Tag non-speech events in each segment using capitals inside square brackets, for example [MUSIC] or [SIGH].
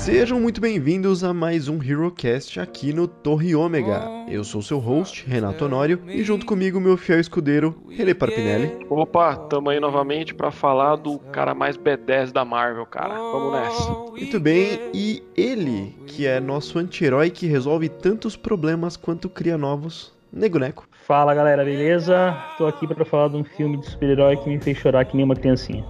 Sejam muito bem-vindos a mais um HeroCast aqui no Torre Ômega. Eu sou seu host, Renato Honório, e junto comigo meu fiel escudeiro, Rele Parpinelli. Opa, tamo aí novamente para falar do cara mais B10 da Marvel, cara. Vamos nessa. Muito bem, e ele, que é nosso anti-herói que resolve tantos problemas quanto cria novos, Nego Neco. Fala galera, beleza? Tô aqui para falar de um filme de super-herói que me fez chorar que nem uma criancinha.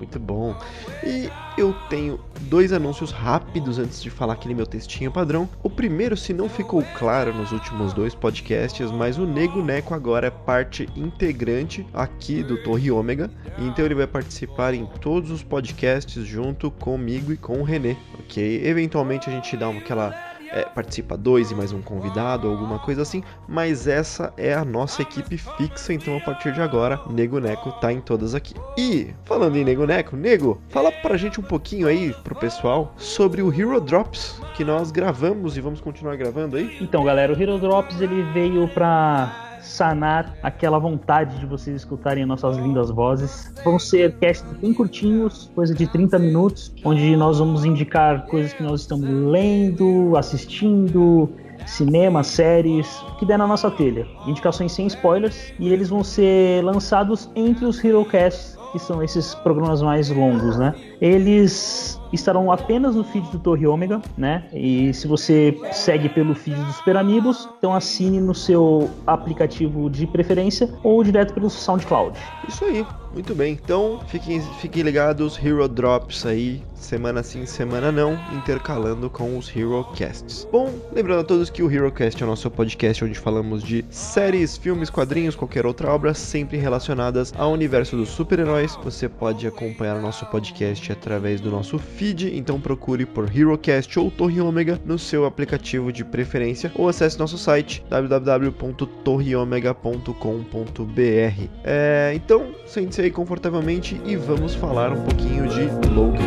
Muito bom. E eu tenho dois anúncios rápidos antes de falar aquele meu textinho padrão. O primeiro, se não ficou claro nos últimos dois podcasts, mas o Nego Neco agora é parte integrante aqui do Torre Ômega. Então ele vai participar em todos os podcasts junto comigo e com o René, ok? Eventualmente a gente dá uma, aquela é, participa dois e mais um convidado, alguma coisa assim, mas essa é a nossa equipe fixa, então a partir de agora, Nego Neco tá em todas aqui. E, falando em Nego Neco, Nego, fala pra gente um pouquinho aí, pro pessoal, sobre o Hero Drops, que nós gravamos e vamos continuar gravando aí. Então, galera, o Hero Drops ele veio pra sanar aquela vontade de vocês escutarem nossas lindas vozes. Vão ser casts bem curtinhos, coisa de 30 minutos, onde nós vamos indicar coisas que nós estamos lendo, assistindo, cinema, séries, o que der na nossa telha. Indicações sem spoilers e eles vão ser lançados entre os HeroCasts, que são esses programas mais longos, né? Eles estarão apenas no feed do Torre Ômega, né? E se você segue pelo feed dos Super Amigos, então assine no seu aplicativo de preferência ou direto pelo SoundCloud. Isso aí, muito bem. Então fiquem, fiquem ligados, Hero Drops aí, semana sim, semana não, intercalando com os Hero Casts. Bom, lembrando a todos que o Hero Cast é o nosso podcast onde falamos de séries, filmes, quadrinhos, qualquer outra obra, sempre relacionadas ao universo dos super-heróis. Você pode acompanhar o nosso podcast através do nosso feed, então procure por HeroCast ou Torre Ômega no seu aplicativo de preferência ou acesse nosso site www.torreomega.com.br. É, então, aí confortavelmente e vamos falar um pouquinho de Logan.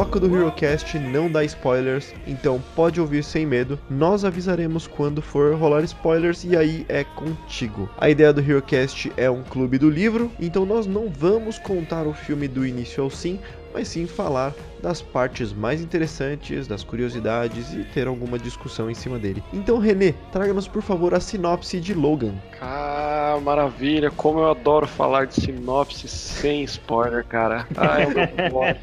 Bloco do HeroCast não dá spoilers, então pode ouvir sem medo. Nós avisaremos quando for rolar spoilers e aí é contigo. A ideia do HeroCast é um clube do livro, então nós não vamos contar o filme do início ao fim, mas sim falar das partes mais interessantes, das curiosidades e ter alguma discussão em cima dele. Então, René, traga-nos por favor a sinopse de Logan. Ah, maravilha, como eu adoro falar de sinopse sem spoiler, cara. Ah, é o meu forte.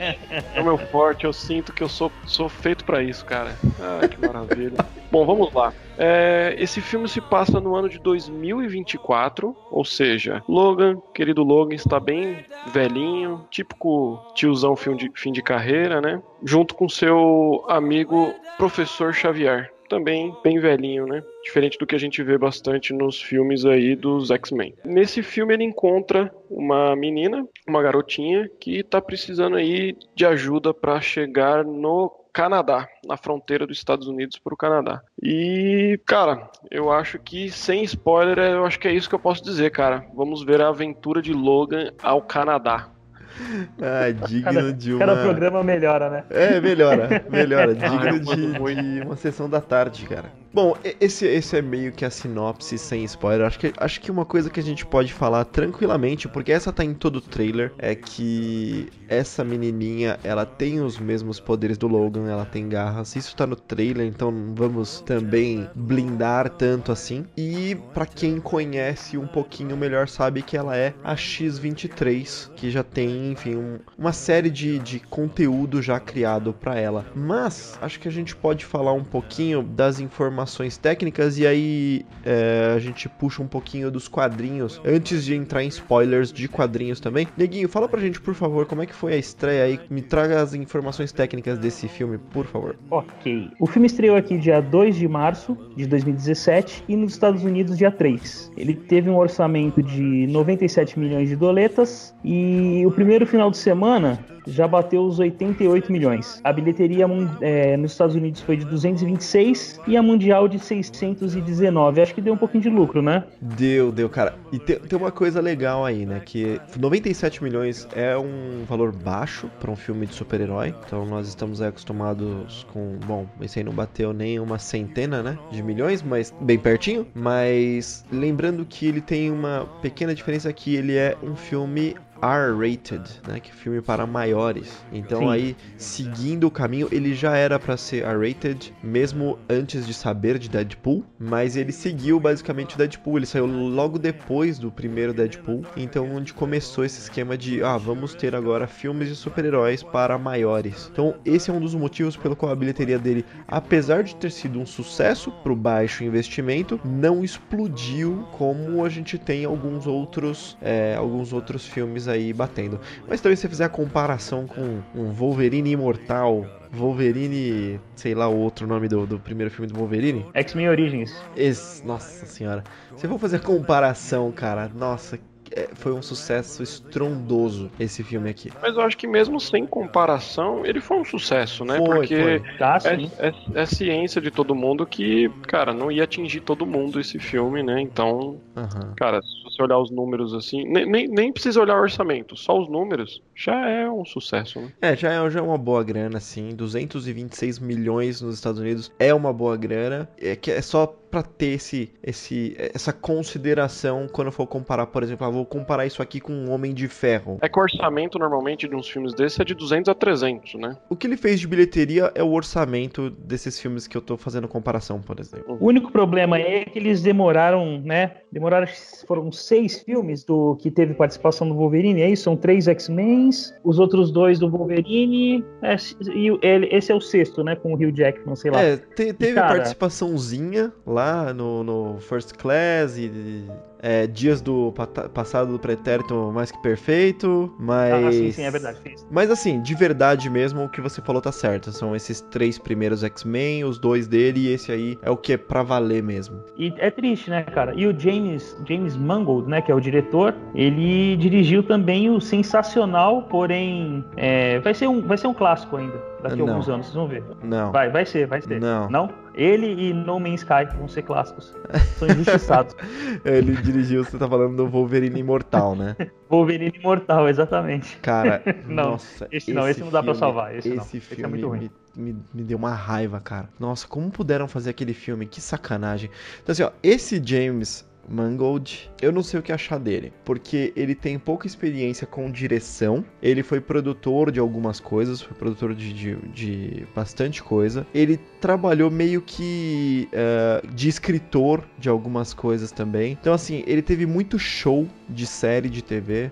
É o meu forte, eu sinto que eu sou, sou feito para isso, cara. Ah, que maravilha. Bom, vamos lá. É, esse filme se passa no ano de 2024, ou seja, Logan, querido Logan, está bem velhinho, típico tiozão fim de, fim de carreira, né? Junto com seu amigo Professor Xavier, também bem velhinho, né? Diferente do que a gente vê bastante nos filmes aí dos X-Men. Nesse filme ele encontra uma menina, uma garotinha que está precisando aí de ajuda para chegar no Canadá, na fronteira dos Estados Unidos para o Canadá. E, cara, eu acho que sem spoiler, eu acho que é isso que eu posso dizer, cara. Vamos ver a aventura de Logan ao Canadá. Ah, digno cada, de uma. Cada programa melhora, né? É, melhora, melhora. [LAUGHS] digno de, de uma sessão da tarde, cara. Bom, esse, esse é meio que a sinopse sem spoiler. Acho que, acho que uma coisa que a gente pode falar tranquilamente, porque essa tá em todo o trailer, é que essa menininha, ela tem os mesmos poderes do Logan, ela tem garras. Isso tá no trailer, então não vamos também blindar tanto assim. E para quem conhece um pouquinho melhor, sabe que ela é a X-23, que já tem, enfim, um, uma série de, de conteúdo já criado para ela. Mas acho que a gente pode falar um pouquinho das informações técnicas e aí é, a gente puxa um pouquinho dos quadrinhos antes de entrar em spoilers de quadrinhos também. Neguinho, fala pra gente, por favor, como é que foi a estreia aí? Me traga as informações técnicas desse filme, por favor. Ok. O filme estreou aqui dia 2 de março de 2017 e nos Estados Unidos dia 3. Ele teve um orçamento de 97 milhões de doletas e o primeiro final de semana, já bateu os 88 milhões. A bilheteria é, nos Estados Unidos foi de 226 e a mundial de 619. Acho que deu um pouquinho de lucro, né? Deu, deu, cara. E tem, tem uma coisa legal aí, né? Que 97 milhões é um valor baixo para um filme de super-herói. Então nós estamos acostumados com. Bom, esse aí não bateu nem uma centena, né? De milhões, mas bem pertinho. Mas lembrando que ele tem uma pequena diferença que ele é um filme R-rated, né, que é filme para maiores. Então Sim. aí, seguindo o caminho, ele já era para ser R-rated, mesmo antes de saber de Deadpool, mas ele seguiu basicamente o Deadpool, ele saiu logo depois do primeiro Deadpool, então onde começou esse esquema de, ah, vamos ter agora filmes de super-heróis para maiores. Então esse é um dos motivos pelo qual a bilheteria dele, apesar de ter sido um sucesso pro baixo investimento, não explodiu como a gente tem alguns outros, é, alguns outros filmes aí batendo. Mas também se você fizer a comparação com um Wolverine imortal, Wolverine, sei lá o outro nome do, do primeiro filme do Wolverine. X-Men Origins. Esse, nossa senhora. Se eu for fazer a comparação, cara, nossa, foi um sucesso estrondoso esse filme aqui. Mas eu acho que mesmo sem comparação, ele foi um sucesso, né? Foi, Porque foi. Tá, é, é, é, ciência de todo mundo que, cara, não ia atingir todo mundo esse filme, né? Então, uhum. cara, se você olhar os números assim, nem, nem, nem, precisa olhar o orçamento, só os números já é um sucesso, né? É, já é, já é uma boa grana, assim. 226 milhões nos Estados Unidos é uma boa grana. É que é só para ter esse, esse, essa consideração quando for comparar, por exemplo, ah, vou comparar isso aqui com um Homem de Ferro. É que o orçamento normalmente de uns filmes desses é de 200 a 300, né? O que ele fez de bilheteria é o orçamento desses filmes que eu tô fazendo comparação, por exemplo. O único problema é que eles demoraram, né? Demoraram, foram seis filmes do que teve participação do Wolverine, é isso? São três X-Men, os outros dois do Wolverine, é, e ele, esse é o sexto, né? Com o Hugh Jackman, sei lá. É, te, teve cara, participaçãozinha lá no, no First Class e é, dias do passado do pretérito mais que perfeito, mas. Ah, sim, sim, é verdade. Mas assim, de verdade mesmo, o que você falou tá certo. São esses três primeiros X-Men, os dois dele, e esse aí é o que é pra valer mesmo. E é triste, né, cara? E o James, James Mangold, né, que é o diretor, ele dirigiu também o sensacional, porém. É, vai, ser um, vai ser um clássico ainda. Daqui a alguns anos, vocês vão ver. Não. Vai, vai ser, vai ser. Não. Não? Ele e No Man's Sky vão ser clássicos. São injustiçados. [LAUGHS] ele dirigiu, você tá falando do Wolverine Imortal, né? [LAUGHS] Wolverine Imortal, exatamente. Cara, [LAUGHS] não, nossa. Esse não, esse, esse não dá pra salvar. Esse, esse não. filme esse é muito ruim. Me, me, me, deu uma raiva, cara. Nossa, como puderam fazer aquele filme? Que sacanagem. Então, assim, ó, esse James Mangold, eu não sei o que achar dele, porque ele tem pouca experiência com direção, ele foi produtor de algumas coisas, foi produtor de, de, de bastante coisa, ele trabalhou meio que uh, de escritor de algumas coisas também, então assim, ele teve muito show de série de TV,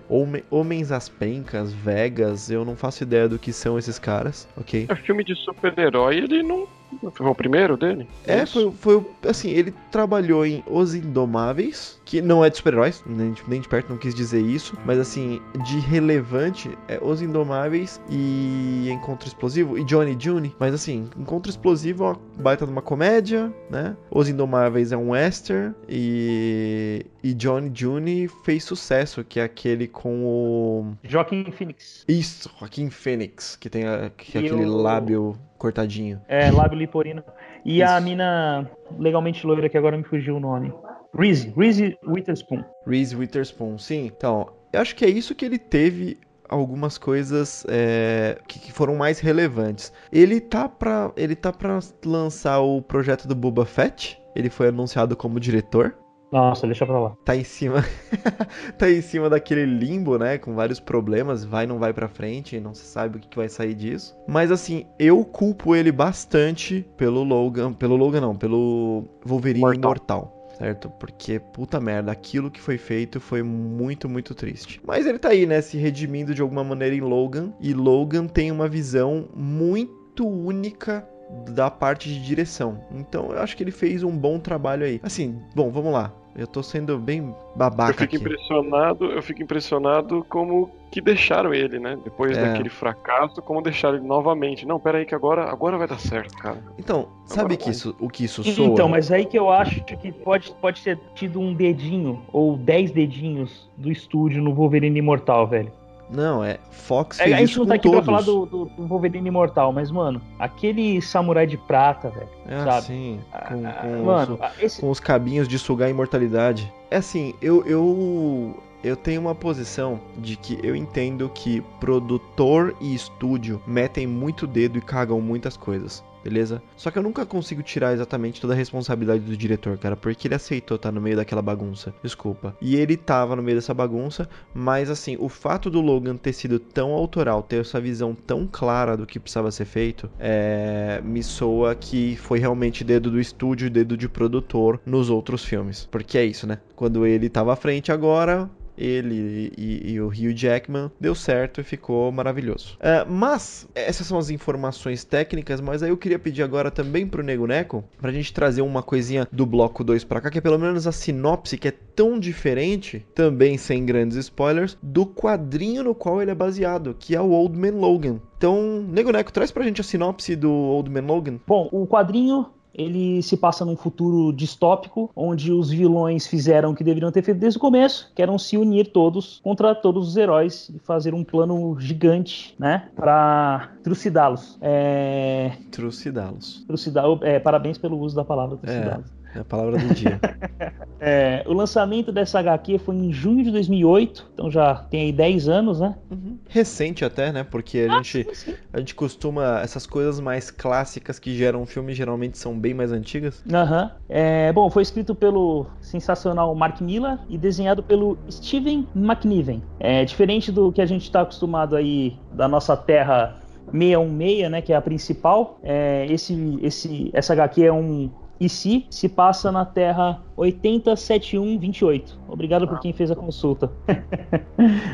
Homens às Pencas, Vegas, eu não faço ideia do que são esses caras, ok? É filme de super-herói, ele não foi o primeiro dele? É, foi, foi assim, ele trabalhou em Os Indomáveis, que não é de super-heróis, nem, nem, de perto, não quis dizer isso, mas assim, de relevante é Os Indomáveis e Encontro Explosivo e Johnny June, mas assim, Encontro Explosivo é uma baita de uma comédia, né? Os Indomáveis é um western e, e Johnny June fez sucesso, que é aquele com o... Joaquim Phoenix. Isso, Joaquim Phoenix, que tem a, que é aquele o... lábio cortadinho. É, lábio liporino. E Isso. a mina legalmente loira, que agora me fugiu o nome. Reese, Reese Witherspoon. Reese Witherspoon, sim. Então, eu acho que é isso que ele teve algumas coisas é, que, que, foram mais relevantes. Ele tá para ele tá para lançar o projeto do Boba Fett. Ele foi anunciado como diretor. Nossa, deixa pra lá. Tá em cima. [LAUGHS] tá em cima daquele limbo, né? Com vários problemas. Vai, não vai pra frente. Não se sabe o que, que vai sair disso. Mas assim, eu culpo ele bastante pelo Logan. Pelo Logan, não. Pelo Wolverine Mortal. Imortal certo? Porque, puta merda, aquilo que foi feito foi muito, muito triste. Mas ele tá aí, né, se redimindo de alguma maneira em Logan, e Logan tem uma visão muito única da parte de direção. Então eu acho que ele fez um bom trabalho aí. Assim, bom, vamos lá. Eu tô sendo bem babaca. Eu fico aqui. impressionado, eu fico impressionado como que deixaram ele, né? Depois é. daquele fracasso, como deixaram ele novamente. Não, pera aí que agora, agora vai dar certo, cara. Então, sabe que isso, o que isso soa? Então, mas aí que eu acho que pode, pode ter tido um dedinho ou dez dedinhos do estúdio no Wolverine Imortal, velho. Não, é. Fox É, fez a gente isso não com tá aqui todos. pra falar do, do, do Wolverine Imortal, mas, mano, aquele samurai de prata, velho. É sabe? assim, com, Ah, com mano, os, ah, esse. com os cabinhos de sugar a imortalidade. É assim, eu, eu, eu tenho uma posição de que eu entendo que produtor e estúdio metem muito dedo e cagam muitas coisas. Beleza? Só que eu nunca consigo tirar exatamente toda a responsabilidade do diretor, cara, porque ele aceitou estar no meio daquela bagunça. Desculpa. E ele tava no meio dessa bagunça, mas assim, o fato do Logan ter sido tão autoral, ter essa visão tão clara do que precisava ser feito, é, me soa que foi realmente dedo do estúdio dedo de produtor nos outros filmes. Porque é isso, né? Quando ele tava à frente agora, ele e, e o Hugh Jackman deu certo e ficou maravilhoso. É, mas essas são as informações técnicas, mas aí eu queria pedir agora também pro Nego Neco pra gente trazer uma coisinha do bloco 2 pra cá, que é pelo menos a sinopse que é tão diferente, também sem grandes spoilers, do quadrinho no qual ele é baseado, que é o Old Man Logan. Então, Nego Neco, traz pra gente a sinopse do Old Man Logan. Bom, o quadrinho ele se passa num futuro distópico, onde os vilões fizeram o que deveriam ter feito desde o começo, que eram se unir todos contra todos os heróis e fazer um plano gigante, né, para trucidá-los. É, Trucidá-los. trucidar, é, parabéns pelo uso da palavra trucidá-los. É a palavra do dia. [LAUGHS] É, o lançamento dessa HQ foi em junho de 2008, então já tem aí 10 anos, né? Uhum. Recente até, né? Porque a gente sim, sim. A gente costuma. Essas coisas mais clássicas que geram filme geralmente são bem mais antigas. Aham. É, bom, foi escrito pelo sensacional Mark Miller e desenhado pelo Steven McNiven. É diferente do que a gente está acostumado aí da nossa terra 616, né, que é a principal. É, esse, esse, essa HQ é um IC, se passa na Terra 807128. Obrigado por quem fez a consulta. [LAUGHS]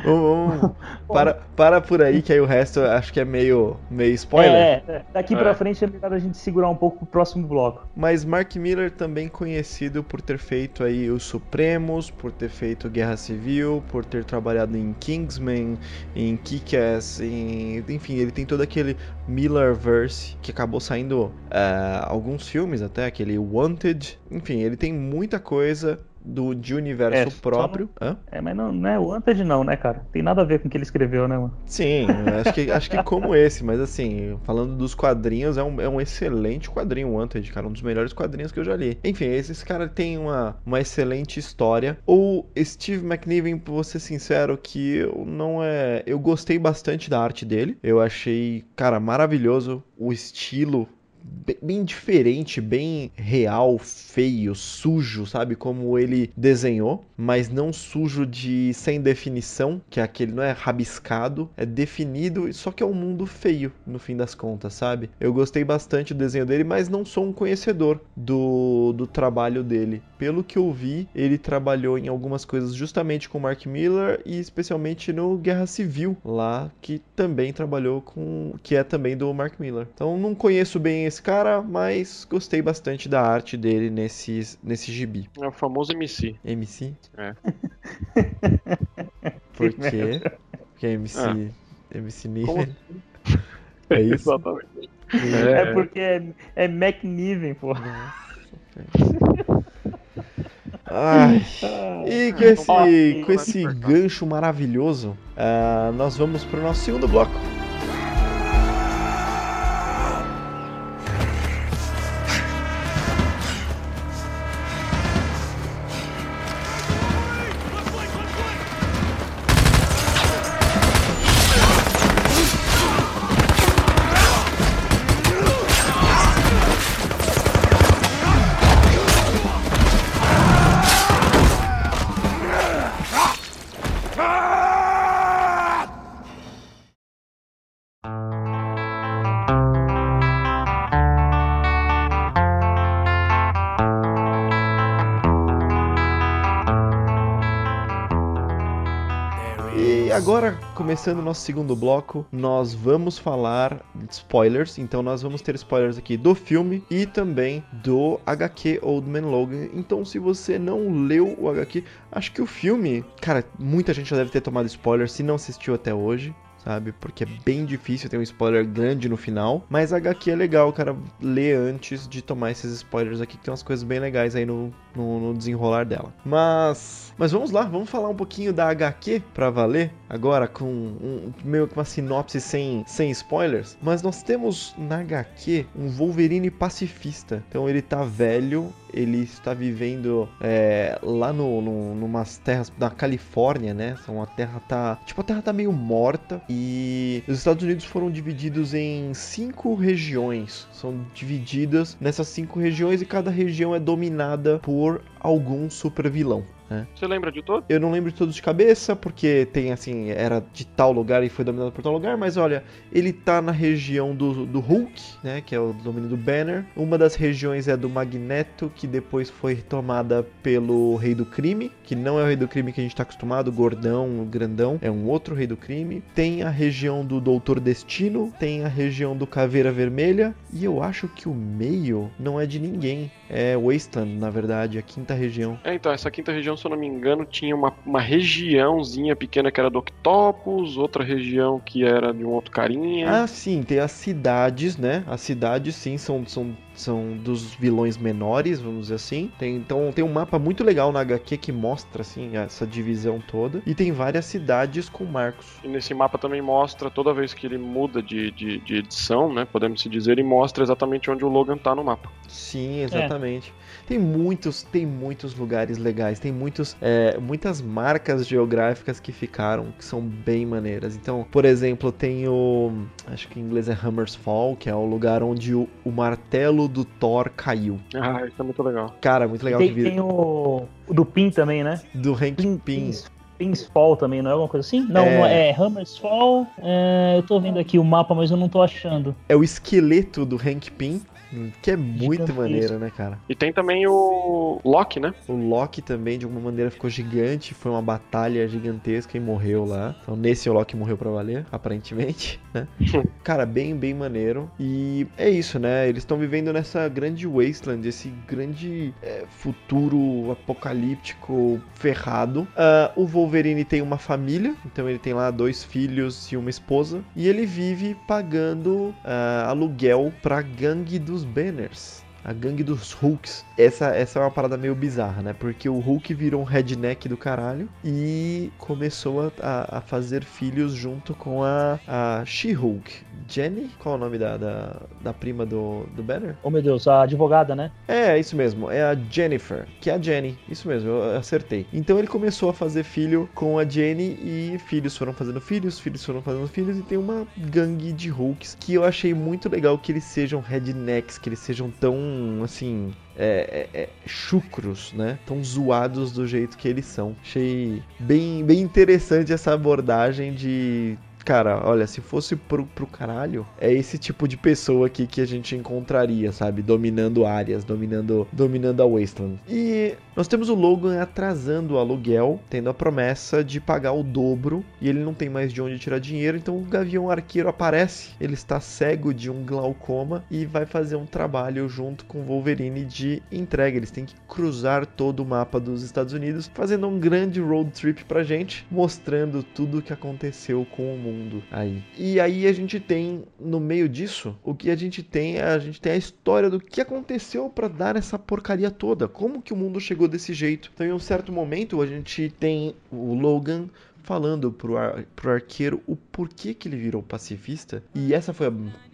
Vamos, vamos- [LAUGHS] para, para por aí, que aí o resto acho que é meio, meio spoiler. É, é, daqui pra É. frente é melhor a gente segurar um pouco pro próximo bloco. Mas Mark Miller também conhecido por ter feito aí os Supremos, por ter feito Guerra Civil, por ter trabalhado em Kingsman, em Kick-Ass, em... enfim, ele tem todo aquele Millerverse que acabou saindo eh, alguns filmes até, aquele Wanted, enfim, ele tem muita coisa do de universo É, próprio. É, mas não, não é o Wanted não, né, cara? Tem nada a ver com o que ele escreveu, né, mano? Sim, acho que, acho que como esse, mas assim, falando dos quadrinhos, é um, é um excelente quadrinho o Wanted, cara, um dos melhores quadrinhos que eu já li. Enfim, esse, esse cara tem uma, uma excelente história. O Steve McNiven, vou ser sincero, que eu não é. Eu gostei bastante da arte dele. Eu achei, cara, maravilhoso o estilo bem, diferente, bem real, feio, sujo, sabe? Como ele desenhou, mas não sujo de sem definição, que é aquele não é rabiscado, é definido, só que é um mundo feio no fim das contas, sabe? Eu gostei bastante do desenho dele, mas não sou um conhecedor do, do trabalho dele. Pelo que eu vi, ele trabalhou em algumas coisas justamente com Mark Miller e especialmente no Guerra Civil, lá que também trabalhou com, que é também do Mark Miller. Então não conheço bem esse cara, mas gostei bastante da arte dele nesse, nesse gibi. É o famoso MC. MC? É. [LAUGHS] Por quê? Porque é MC. MC Como Niven. [LAUGHS] É isso? Exatamente. É, porque é, é McNiven, pô. Ai. E com esse, com esse gancho maravilhoso, ah, nós vamos para o nosso segundo bloco. Começando o nosso segundo bloco, nós vamos falar de spoilers. Então, nós vamos ter spoilers aqui do filme e também do HQ Old Man Logan. Então, se você não leu o HQ, acho que o filme, cara, muita gente já deve ter tomado spoiler se não assistiu até hoje. Sabe? Porque é bem difícil ter um spoiler grande no final. Mas a HQ é legal, cara, ler antes de tomar esses spoilers aqui, que tem umas coisas bem legais aí no, no, no desenrolar dela. Mas, mas vamos lá, vamos falar um pouquinho da HQ pra valer agora com um, meio que uma sinopse sem, sem spoilers. Mas nós temos na HQ um Wolverine pacifista. Então ele tá velho, ele está vivendo é, lá no, no, numas terras da Califórnia, né? São a terra tá. Tipo, a terra tá meio morta. E os Estados Unidos foram divididos em cinco regiões. São divididas nessas cinco regiões e cada região é dominada por algum super vilão. Né? Você lembra de todos? Eu não lembro de todos de cabeça, porque tem assim, era de tal lugar e foi dominado por tal lugar, mas olha, ele tá na região do, do Hulk, né? Que é o domínio do Banner. Uma das regiões é do Magneto, que depois foi tomada pelo Rei do Crime, que não é o Rei do Crime que a gente tá acostumado, gordão, grandão, é um outro Rei do Crime. Tem a região do Doutor Destino, tem a região do Caveira Vermelha, e eu acho que o meio não é de ninguém. É Wasteland, na verdade, a quinta região. É, então, essa quinta região se eu não me engano, tinha uma, uma regiãozinha pequena que era do Octopus, outra região que era de um outro carinha. Ah, sim, tem as cidades, né? As cidades, sim, são, são são dos vilões menores, vamos dizer assim. Tem, então tem um mapa muito legal na HQ que mostra assim essa divisão toda e tem várias cidades com marcos. E nesse mapa também mostra toda vez que ele muda de, de, de edição, né? Podemos se dizer, e mostra exatamente onde o Logan tá no mapa. Sim, exatamente. É. Tem muitos, tem muitos lugares legais, tem muitos, é, muitas marcas geográficas que ficaram que são bem maneiras. Então, por exemplo, tem o, acho que em inglês é Hammer's Fall, que é o lugar onde o, o martelo do Thor caiu. Ah, isso é muito legal. Cara, muito legal. Tem, tem o, o do Pin também, né? Do Hank Pin. Pin. Pin's Fall também, não é alguma coisa assim? Não, é, é Hammer's Fall. É, eu tô vendo aqui o mapa, mas eu não tô achando. É o esqueleto do Hank Pin que é muito maneiro, né, cara? E tem também o Loki, né? O Loki também, de alguma maneira, ficou gigante. Foi uma batalha gigantesca e morreu lá. Então, nesse o Loki morreu pra valer, aparentemente, né? [LAUGHS] cara, bem, bem maneiro. E é isso, né? Eles estão vivendo nessa grande wasteland, esse grande é, futuro apocalíptico ferrado. Uh, o Wolverine tem uma família, então ele tem lá dois filhos e uma esposa. E ele vive pagando uh, aluguel pra gangue dos banners. A gangue dos Hulks. Essa, essa é uma parada meio bizarra, né? Porque o Hulk virou um redneck do caralho e começou a, a fazer filhos junto com a, a She-Hulk. Jenny? Qual é o nome da, da, da, prima do, do Banner? Oh meu Deus, a advogada, né? É, isso mesmo. É a Jennifer, que é a Jenny. Isso mesmo, eu acertei. Então ele começou a fazer filho com a Jenny e filhos foram fazendo filhos, filhos foram fazendo filhos e tem uma gangue de Hulks que eu achei muito legal que eles sejam rednecks, que eles sejam tão assim, é, é, é, chucros, né? Tão zoados do jeito que eles são. Achei bem, bem interessante essa abordagem de cara, olha, se fosse pro, pro caralho, é esse tipo de pessoa aqui que a gente encontraria, sabe? Dominando áreas, dominando, dominando a Wasteland. E nós temos o Logan atrasando o aluguel, tendo a promessa de pagar o dobro, e ele não tem mais de onde tirar dinheiro, então o Gavião Arqueiro aparece. Ele está cego de um glaucoma e vai fazer um trabalho junto com o Wolverine de entrega. Eles têm que cruzar todo o mapa dos Estados Unidos, fazendo um grande road trip pra gente, mostrando tudo o que aconteceu com o mundo mundo aí. E aí a gente tem, no meio disso, o que a gente tem é a gente tem a história do que aconteceu para dar essa porcaria toda. Como que o mundo chegou desse jeito. Então, em um certo momento, a gente tem o Logan falando pro, ar, pro arqueiro o porquê que ele virou pacifista. E essa foi a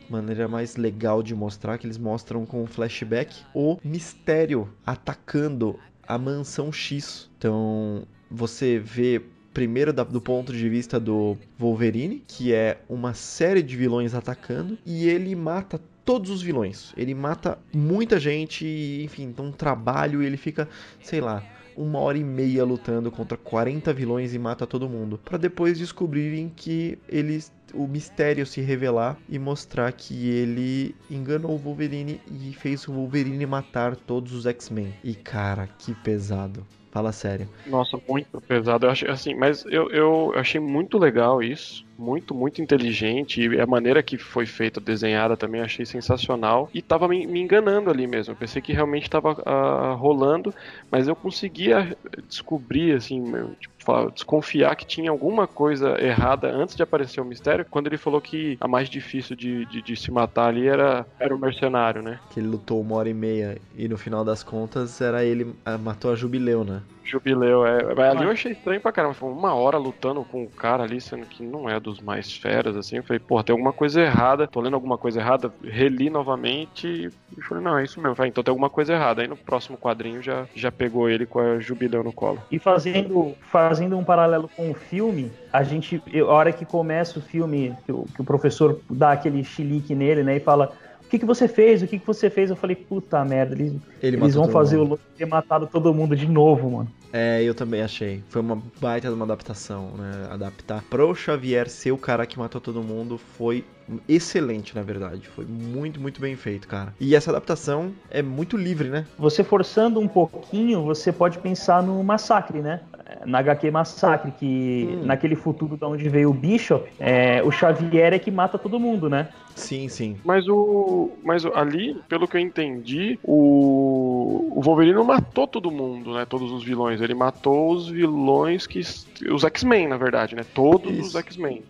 maneira mais legal de mostrar, que eles mostram com o flashback o mistério atacando a mansão X. Então, você vê primeiro da, do ponto de vista do Wolverine, que é uma série de vilões atacando, e ele mata todos os vilões. Ele mata muita gente, enfim, então um trabalho e ele fica, sei lá, uma hora e meia lutando contra 40 vilões e mata todo mundo. para depois descobrirem que eles o mistério se revelar e mostrar que ele enganou o Wolverine e fez o Wolverine matar todos os X-Men. E cara, que pesado. Fala sério. Nossa, muito pesado. Eu achei assim, mas eu, eu achei muito legal isso. Muito, muito inteligente. E a maneira que foi feita, desenhada também, achei sensacional. E tava me, me enganando ali mesmo. Eu pensei que realmente tava uh, rolando, mas eu conseguia descobrir, assim, tipo, falar, desconfiar que tinha alguma coisa errada antes de aparecer o mistério, quando ele falou que a mais difícil de, de, de se matar ali era, era o mercenário, né? Que ele lutou uma hora e meia e no final das contas era ele ah, matou a Jubileu, né? Jubileu, é. Mas ali eu achei estranho pra caramba. Foi uma hora lutando com o cara ali, sendo que não é dos mais feras, assim. Eu falei, porra, tem alguma coisa errada. Tô lendo alguma coisa errada. Reli novamente e falei, não, é isso mesmo. Falei, então tem alguma coisa errada. Aí no próximo quadrinho já, já pegou ele com a Jubileu no colo. E fazendo, fazendo um paralelo com o filme, a gente, a hora que começa o filme, que o, que o professor dá aquele chilique nele, né, e fala que, que você fez? O que, que você fez? Eu falei, puta merda, eles, Ele eles vão fazer mundo. o louco ter matado todo mundo de novo, mano. É, eu também achei. Foi uma baita de uma adaptação, né? Adaptar pro Xavier ser o cara que matou todo mundo foi excelente, na verdade. Foi muito, muito bem feito, cara. E essa adaptação é muito livre, né? Você forçando um pouquinho, você pode pensar no Massacre, né? Na HQ Massacre, que Hum. naquele futuro da onde veio o Bishop, é, o Xavier é que mata todo mundo, né? Sim, sim. Mas o. Mas ali, pelo que eu entendi, o. O Wolverine não matou todo mundo, né? Todos os vilões. Ele matou os vilões que. Os X-Men, na verdade, né? Todos Isso. os X-Men. né?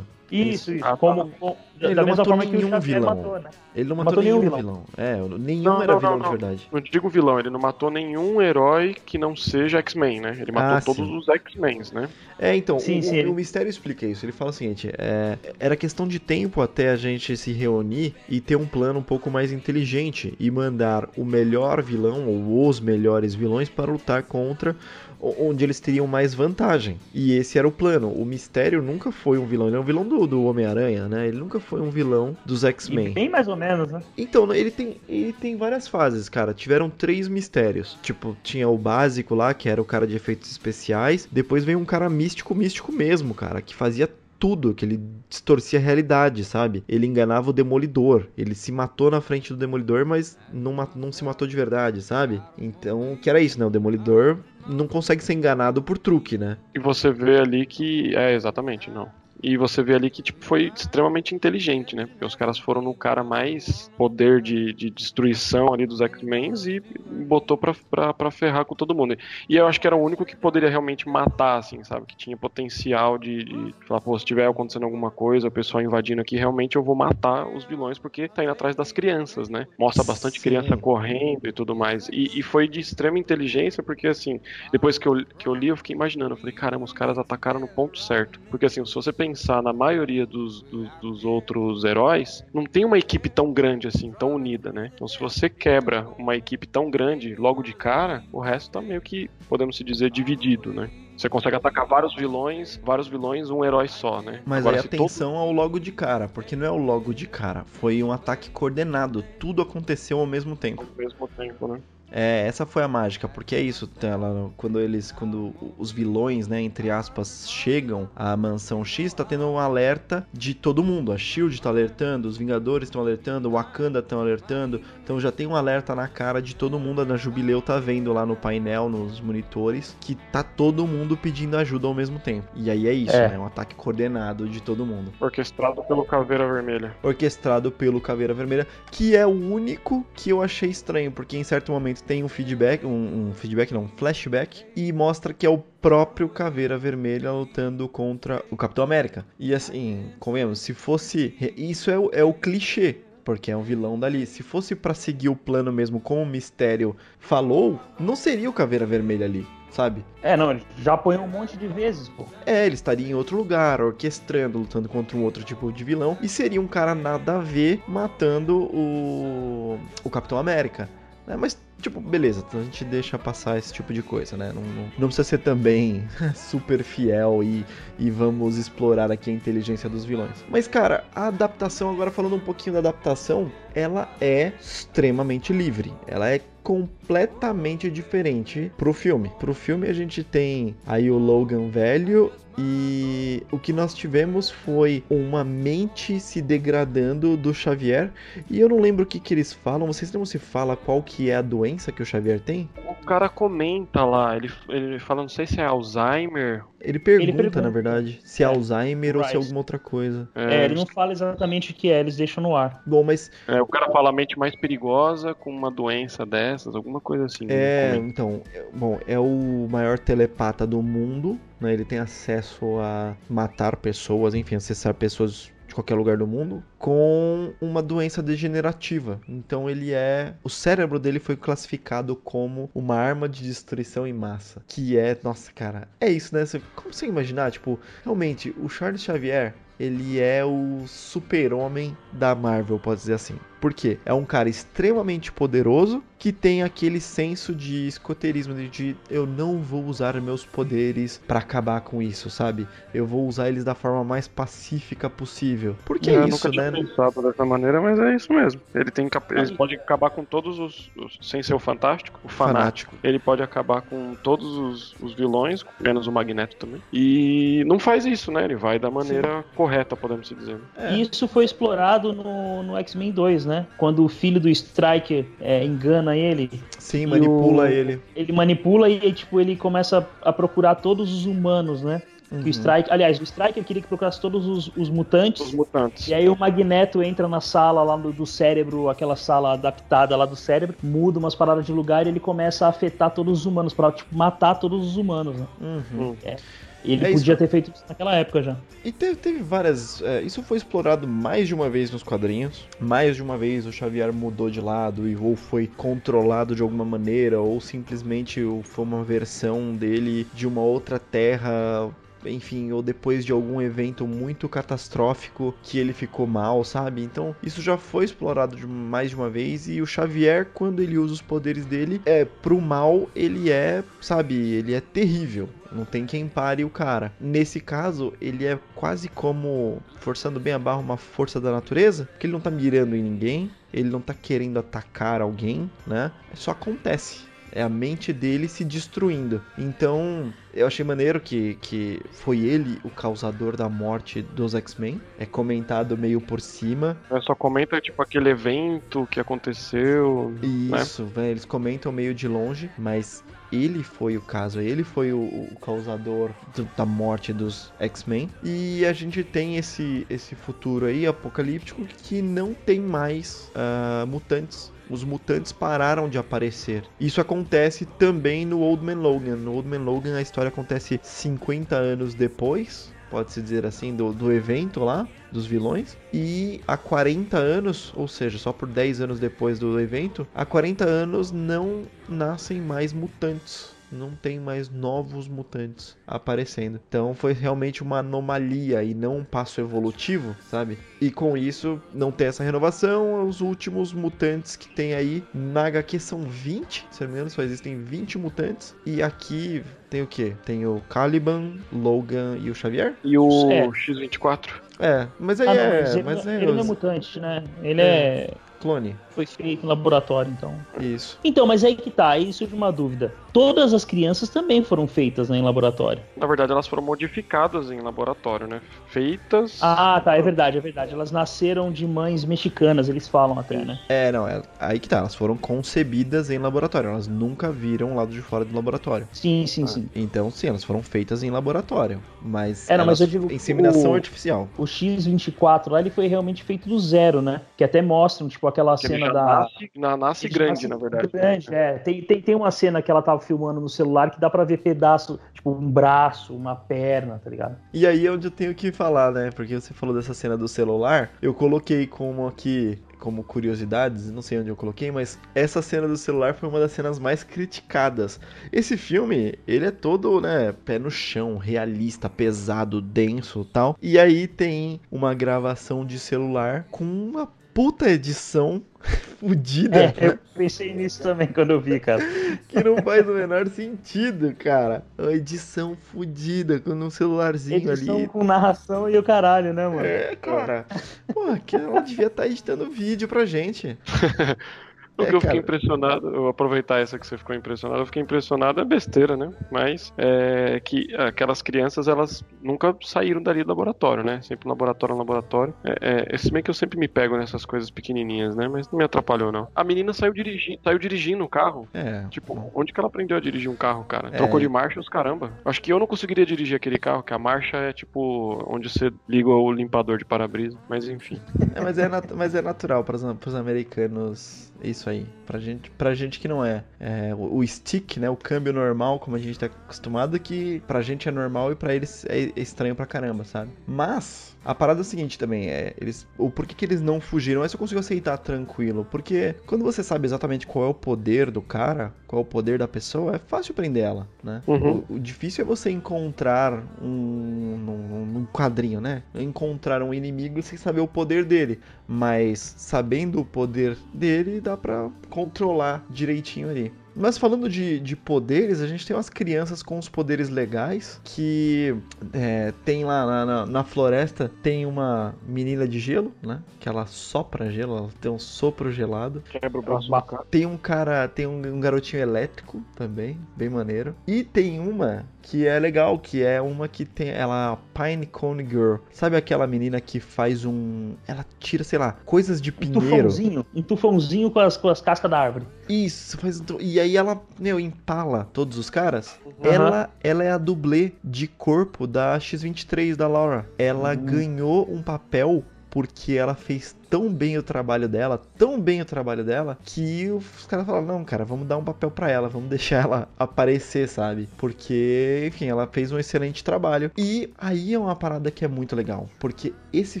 Isso. Isso. Ah, tá. como, como- Ele da não mesma matou forma que o nenhum vilão. matou, né? Ele não Não matou, matou nenhum nenhum vilão. É, nenhum Não, era não, vilão não, de não. verdade. Não digo vilão, ele não matou nenhum herói que não seja X-Men, né? Ele matou Ah, todos sim. os X-Men, né? É, então, Sim, o, sim, o- ele- o mistério explica isso. Ele fala o seguinte: é, era questão de tempo até a gente se reunir e ter um plano um pouco mais inteligente e mandar o melhor vilão ou os melhores vilões para lutar contra onde eles teriam mais vantagem. E esse era o plano. O mistério nunca foi um vilão, ele é um vilão do, do Homem-Aranha, né? Ele nunca foi um vilão dos X-Men. bem mais ou menos, né? Então, ele tem, ele tem várias fases, cara. Tiveram três mistérios. Tipo, tinha o básico lá, que era o cara de efeitos especiais. Depois veio um cara místico, místico mesmo, cara, que fazia tudo, que ele distorcia a realidade, sabe? Ele enganava o Demolidor. Ele se matou na frente do Demolidor, mas não, não se matou de verdade, sabe? Então, que era isso, né? O Demolidor não consegue ser enganado por truque, né? E você vê ali que. É, exatamente, não. E você vê ali que tipo, foi extremamente inteligente, né? Porque os caras foram no cara mais poder de, de destruição ali dos X-Men e botou pra, pra, pra ferrar com todo mundo. E eu acho que era o único que poderia realmente matar, assim, sabe? Que tinha potencial de, de falar, pô, se tiver acontecendo alguma coisa, o pessoal invadindo aqui, realmente eu vou matar os vilões porque tá indo atrás das crianças, né? Mostra bastante Sim. criança correndo e tudo mais. E, e foi de extrema inteligência porque, assim, depois que eu, que eu li, eu fiquei imaginando. Eu falei, caramba, os caras atacaram no ponto certo. Porque, assim, se você pensar na maioria dos, dos, dos outros heróis, não tem uma equipe tão grande assim, tão unida, né? Então, se você quebra uma equipe tão grande logo de cara, o resto tá meio que, podemos se dizer, dividido, né? Você consegue atacar vários vilões, vários vilões, um herói só, né? Mas Agora, aí se todo- atenção ao logo de cara, porque não é o logo de cara, foi um ataque coordenado, tudo aconteceu ao mesmo tempo. ao mesmo tempo, né? É, essa foi a mágica, porque é isso, tá, lá, quando eles, quando os vilões, né, entre aspas, chegam à mansão X, tá tendo um alerta de todo mundo. A SHIELD tá alertando, os Vingadores estão alertando, o Wakanda estão alertando, então já tem um alerta na cara de todo mundo, a da Jubileu tá vendo lá no painel, nos monitores, que tá todo mundo pedindo ajuda ao mesmo tempo. E aí é isso, É. né, um ataque coordenado de todo mundo Orquestrado pelo Caveira Vermelha. orquestrado pelo Caveira Vermelha, que é o único que eu achei estranho, porque em certo momento tem um feedback, um, um feedback não, um flashback, e mostra que é o próprio Caveira Vermelha lutando contra o Capitão América. E assim, comemos, se fosse, isso é o, é o clichê. Porque é um vilão dali. Se fosse pra seguir o plano mesmo, como o Mistério falou, não seria o Caveira Vermelha ali, sabe? É, não, ele já apanhou um monte de vezes, pô. É, ele estaria em outro lugar, orquestrando, lutando contra um outro tipo de vilão. E seria um cara nada a ver matando o, o Capitão América. Né? Mas, tipo, beleza, a gente deixa passar esse tipo de coisa, né? Não, não, não precisa ser também [LAUGHS] super fiel e, e vamos explorar aqui a inteligência dos vilões. Mas, cara, a adaptação, agora falando um pouquinho da adaptação, ela é extremamente livre. Ela é completamente diferente pro filme. Pro filme a gente tem aí o Logan velho e o que nós tivemos foi uma mente se degradando do Xavier. E eu não lembro o que, que eles falam. Vocês lembram se fala qual que é a doença que o Xavier tem? O cara comenta lá, ele, ele fala, não sei se é Alzheimer. Ele pergunta, ele pergunta. na verdade, se é, é Alzheimer ou se é alguma outra coisa. É, é, ele não fala exatamente o que é, eles deixam no ar. Bom, mas. É, o cara fala a mente mais perigosa com uma doença dessas, alguma coisa assim. É, então, bom, é o maior telepata do mundo, né? Ele tem acesso a matar pessoas, enfim, acessar pessoas de qualquer lugar do mundo, com uma doença degenerativa. Então ele é. O cérebro dele foi classificado como uma arma de destruição em massa. Que é. Nossa, cara, é isso, né? Como você imaginar? Tipo, realmente, o Charles Xavier ele é o super-homem da Marvel, pode dizer assim. Por quê? É um cara extremamente poderoso que tem aquele senso de escoterismo, de, de eu não vou usar meus poderes para acabar com isso, sabe? Eu vou usar eles da forma mais pacífica possível. Porque é isso, nunca né? Tinha pensado dessa maneira, mas é isso mesmo. Ele tem ele pode acabar com todos os, os, sem ser o fantástico, o fanático. fanático. Ele pode acabar com todos os, os vilões, apenas o Magneto também. E não faz isso, né? Ele vai da maneira Sim. correta, podemos dizer. É. Isso foi explorado no, no X-Men 2, né? Quando o filho do Striker é, engana ele. Sim, manipula o... ele. Ele manipula e tipo, ele começa a procurar todos os humanos, né? Uhum. o Strike, aliás, o Striker queria que procurasse todos os, os, mutantes. Os mutantes. E aí o Magneto entra na sala lá do, do, cérebro, aquela sala adaptada lá do cérebro, muda umas paradas de lugar e ele começa a afetar todos os humanos, pra tipo, matar todos os humanos, né? Uhum. É. Ele é podia isso. ter feito isso naquela época já. E teve, teve várias. É, isso foi explorado mais de uma vez nos quadrinhos. Mais de uma vez o Xavier mudou de lado e ou foi controlado de alguma maneira, ou simplesmente foi uma versão dele de uma outra terra enfim, ou depois de algum evento muito catastrófico que ele ficou mal, sabe? Então, isso já foi explorado de mais de uma vez e o Xavier, quando ele usa os poderes dele, é pro mal, ele é, sabe, ele é terrível. Não tem quem pare o cara. Nesse caso, ele é quase como, forçando bem a barra, uma força da natureza, porque ele não tá mirando em ninguém, ele não tá querendo atacar alguém, né? Só acontece. É a mente dele se destruindo. Então, eu achei maneiro que, que foi ele o causador da morte dos X-Men. É comentado meio por cima. É, só comenta, tipo, aquele evento que aconteceu. Né? Isso, né? eles comentam meio de longe, mas ele foi o caso, ele foi o, o causador do, da morte dos X-Men. E a gente tem esse, esse futuro aí apocalíptico que não tem mais uh, mutantes os mutantes pararam de aparecer. Isso acontece também no Old Man Logan. No Old Man Logan a história acontece 50 anos depois, pode-se dizer assim, do, do evento lá, dos vilões. E há 40 anos, ou seja, só por 10 anos depois do evento, há 40 anos não nascem mais mutantes não tem mais novos mutantes aparecendo. Então foi realmente uma anomalia e não um passo evolutivo, sabe? E com isso, não tem essa renovação. Os últimos mutantes que tem aí na HQ são 20, se não me engano, só existem 20 mutantes. E aqui tem o que? Tem o Caliban, Logan e o Xavier? E o é. X-24. É, mas aí ah, não, é. Mas ele, mas é, ele não é mutante, né? Ele é. é clone. Foi feito em laboratório, então. Isso. Então, mas aí que tá, aí surge uma dúvida. Todas as crianças também foram feitas né, em laboratório. Na verdade, elas foram modificadas em laboratório, né? Feitas. Ah, tá, é verdade, é verdade. Elas nasceram de mães mexicanas, eles falam até, né? É, não, é aí que tá, elas foram concebidas em laboratório, elas nunca viram o lado de fora do laboratório. Sim, sim, ah, sim. Então, sim, elas foram feitas em laboratório, mas é, não, mas eu digo inseminação o, artificial. O X24 lá, ele foi realmente feito do zero, né? Que até mostram, tipo, aquela que cena da nasce, nasce grande, nasce na verdade. Grande, é. Tem, tem, tem uma cena que ela tava filmando no celular que dá pra ver pedaço, tipo, um braço, uma perna, tá ligado? E aí é onde eu tenho que falar, né? Porque você falou dessa cena do celular, eu coloquei como aqui como curiosidades, não sei onde eu coloquei, mas essa cena do celular foi uma das cenas mais criticadas. Esse filme, ele é todo, né, pé no chão, realista, pesado, denso, tal. E aí tem uma gravação de celular com uma puta edição [LAUGHS] fudida. É, eu pensei nisso também quando eu vi, cara. [LAUGHS] que não faz o menor sentido, cara. Uma edição fudida com um celularzinho edição ali. com narração e o caralho, né, mano? É, cara. Pô, que ela devia estar tá editando vídeo pra gente. [LAUGHS] O que é, eu fiquei cara... impressionado, eu aproveitar essa que você ficou impressionado, eu fiquei impressionado é besteira, né? Mas é que aquelas crianças, elas nunca saíram dali do laboratório, né? Sempre laboratório, laboratório. É, é, se bem que eu sempre me pego nessas coisas pequenininhas, né? Mas não me atrapalhou, não. A menina saiu, dirigi saiu dirigindo o carro. É. Tipo, onde que ela aprendeu a dirigir um carro, cara? É. Trocou de marcha os caramba. Acho que eu não conseguiria dirigir aquele carro, que a marcha é tipo onde você liga o limpador de para-brisa. Mas enfim. [LAUGHS] É, mas, é mas é natural para os americanos isso aí. Pra gente, pra gente que não é, é o, o, stick, né? O câmbio normal, como a gente tá acostumado, que pra gente é normal e pra eles é estranho pra caramba, sabe? Mas a parada é o seguinte também, é, eles, o porquê que eles não fugiram, essa eu consigo aceitar tranquilo, porque quando você sabe exatamente qual é o poder do cara, qual é o poder da pessoa, é fácil prender ela, né? Uhum. O, o, difícil é você encontrar um, um, um quadrinho, né? Encontrar um inimigo sem saber o poder dele, mas sabendo o poder dele, dá pra controlar direitinho ali. Mas falando de, de poderes, a gente tem umas crianças com os poderes legais que é, tem lá na, na, na, floresta tem uma menina de gelo, né? Que ela sopra gelo, ela tem um sopro gelado. Quebra o braço Tem um cara, tem um, um garotinho elétrico também, bem maneiro. E tem uma que é legal, que é uma que tem ela Pine Cone Girl. Sabe aquela menina que faz um, ela tira, sei lá, coisas de pinheiro. Um tufãozinho, um tufãozinho com as, com as cascas da árvore. Isso, faz e aí ela, meu, empala todos os caras. Uhum. Ela, ela é a dublê de corpo da X23 da Laura. Ela uhum. ganhou um papel porque ela fez tão bem o trabalho dela, tão bem o trabalho dela, que os caras falaram: não, cara, vamos dar um papel para ela, vamos [LAUGHS] deixar ela aparecer, sabe? Porque, enfim, ela fez um excelente trabalho. E aí é uma parada que é muito legal, porque esse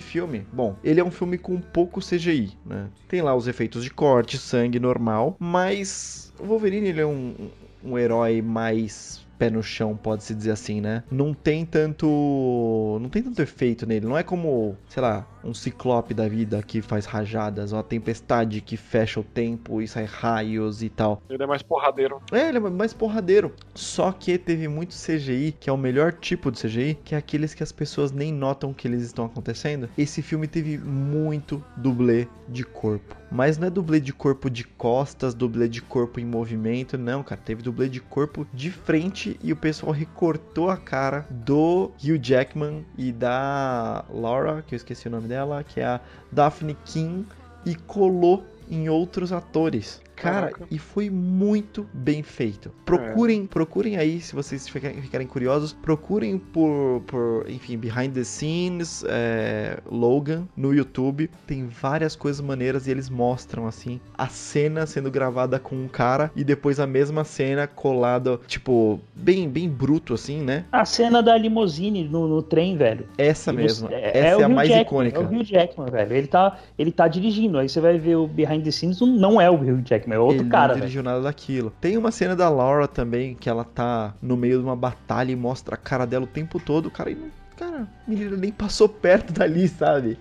filme, bom, ele é um filme com pouco CGI, né? Tem lá os efeitos de corte, sangue normal, mas o Wolverine ele é um, um herói mais pé no chão, pode-se dizer assim, né? Não tem tanto. Não tem tanto efeito nele. Não é como, sei lá, um ciclope da vida que faz rajadas, uma tempestade que fecha o tempo e sai raios e tal. Ele é mais porradeiro. É, ele é mais porradeiro. Só que teve muito CGI, que é o melhor tipo de CGI, que é aqueles que as pessoas nem notam que eles estão acontecendo. Esse filme teve muito dublê de corpo. Mas não é dublê de corpo de costas, dublê de corpo em movimento, não, cara. Teve dublê de corpo de frente e o pessoal recortou a cara do Hugh Jackman e da Laura, que eu esqueci o nome dela, que é a Daphne King, e colou em outros atores. Cara, Caraca. e foi muito bem feito. Procurem, é. procurem aí, se vocês ficarem curiosos, procurem por, por enfim, behind the scenes, é, Logan no YouTube. Tem várias coisas maneiras e eles mostram assim a cena sendo gravada com um cara e depois a mesma cena colada, tipo, bem, bem bruto assim, né? A cena da limousine no, no trem, velho. Essa mesma. É, Essa é, é a mais Jackman, icônica. É o Hugh Jackman, velho. Ele tá, ele tá dirigindo. Aí você vai ver o behind the scenes, não é o Hugh Jackman é outro ele cara. Não dirigiu nada daquilo. Tem uma cena da Laura também, que ela tá no meio de uma batalha e mostra a cara dela o tempo todo. Cara, cara, a menina nem passou perto [LAUGHS] dali, sabe?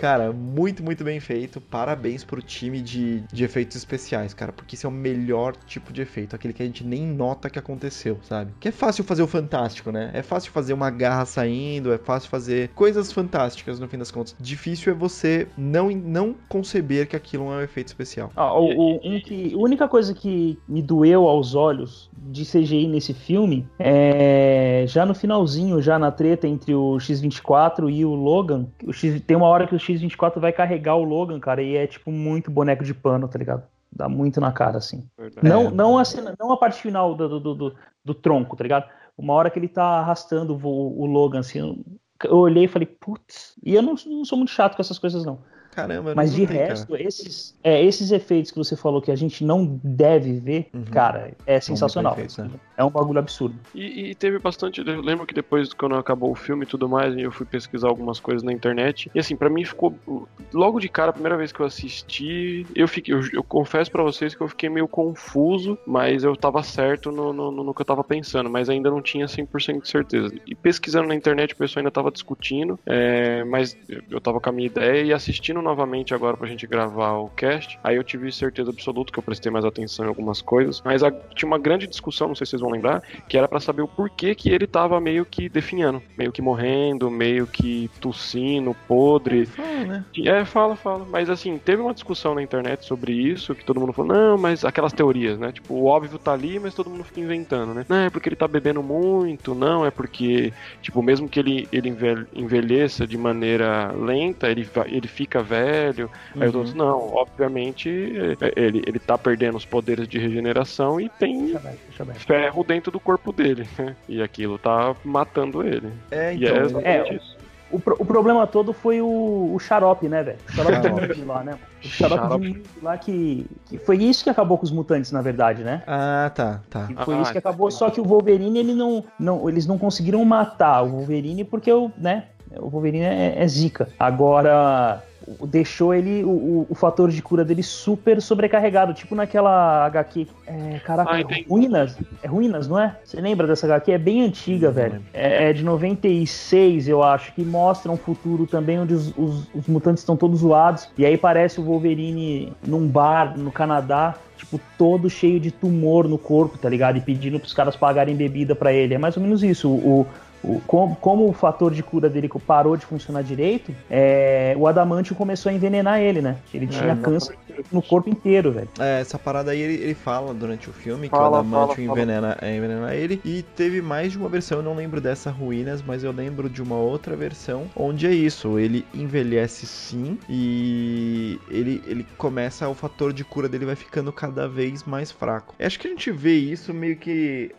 Cara, muito, muito bem feito. Parabéns pro time de, de efeitos especiais, cara. Porque esse é o melhor tipo de efeito. Aquele que a gente nem nota que aconteceu, sabe? Que é fácil fazer o fantástico, né? É fácil fazer uma garra saindo, é fácil fazer coisas fantásticas no fim das contas. Difícil é você não, não conceber que aquilo é um efeito especial. Ah, o, o, um que, a única coisa que me doeu aos olhos de CGI nesse filme é já no finalzinho, já na treta entre o X24 e o Logan. O X, tem uma hora que o X24 vai carregar o Logan, cara, e é tipo muito boneco de pano, tá ligado? Dá muito na cara, assim. Não, é. não, a cena, não a parte final do, do, do, do, tronco, tá ligado? Uma hora que ele tá arrastando o, o Logan, assim, eu olhei e falei, putz. E eu não, não sou muito chato com essas coisas, não. Caramba, Mas de resto, esses, é, esses efeitos que você falou que a gente não deve ver, uhum. cara, é sensacional. né? É um bagulho absurdo. E, e, teve bastante. Eu lembro que depois, quando acabou o filme e tudo mais, eu fui pesquisar algumas coisas na internet. E assim, para mim ficou. Logo de cara, a primeira vez que eu assisti, eu fiquei. Eu, eu confesso para vocês que eu fiquei meio confuso, mas eu tava certo no, no, no, que eu tava pensando, mas ainda não tinha 100% de certeza. E pesquisando na internet, o pessoal ainda tava discutindo, é, mas eu tava com a minha ideia e assistindo assistindo novamente agora pra gente gravar o cast, aí eu tive certeza absoluta que eu prestei mais atenção em algumas coisas, mas a, tinha uma grande discussão, não sei se vocês vão lembrar, que era para saber o porquê que ele tava meio que definhando, meio que morrendo, meio que tossindo, podre. Fala, né? É, fala, fala. Mas assim, teve uma discussão na internet sobre isso, que todo mundo falou, não, mas aquelas teorias, né? Tipo, o óbvio tá ali, mas todo mundo fica inventando, né? Não, é porque ele tá bebendo muito, não, é porque, tipo, mesmo que ele, ele envelheça de maneira lenta, ele, ele fica velho. Uhum. Aí os outros, não, obviamente, é, ele, ele tá perdendo os poderes de regeneração e tem deixa bem, deixa bem. ferro dentro do corpo dele, né? E aquilo tá matando ele. É, então. E é exatamente é, isso. O, o, problema todo foi o, o xarope, né, velho? O xarope de lá, né? O xarope, xarope. de lá que, que. Foi isso que acabou com os mutantes, na verdade, né? Ah, tá, tá. E foi ah, isso que acabou, só que o Wolverine, ele não, não. Eles não conseguiram matar o Wolverine porque o, né? O Wolverine é, é zica. Agora, deixou ele, o, o, fator de cura dele super sobrecarregado, tipo naquela HQ. É, caraca, ah, Ruínas? É Ruínas, não é? Você lembra dessa HQ? É bem antiga, velho. É, é, de 96, eu acho, que mostra um futuro também onde os, os, os mutantes estão todos zoados. E aí parece o Wolverine num bar no Canadá, tipo, todo cheio de tumor no corpo, tá ligado? E pedindo pros caras pagarem bebida para ele. É mais ou menos isso. O, o, como, como, o fator de cura dele parou de funcionar direito, é, o Adamantio começou a envenenar ele, né? Ele é, tinha câncer no corpo inteiro, velho. É, essa parada aí ele, ele fala durante o filme fala, que o Adamantio fala, envenena, fala. É, envenena ele. E teve mais de uma versão, eu não lembro dessa Ruínas, mas eu lembro de uma outra versão onde é isso. Ele envelhece sim e ele, ele começa, o fator de cura dele vai ficando cada vez mais fraco. Acho que a gente vê isso meio que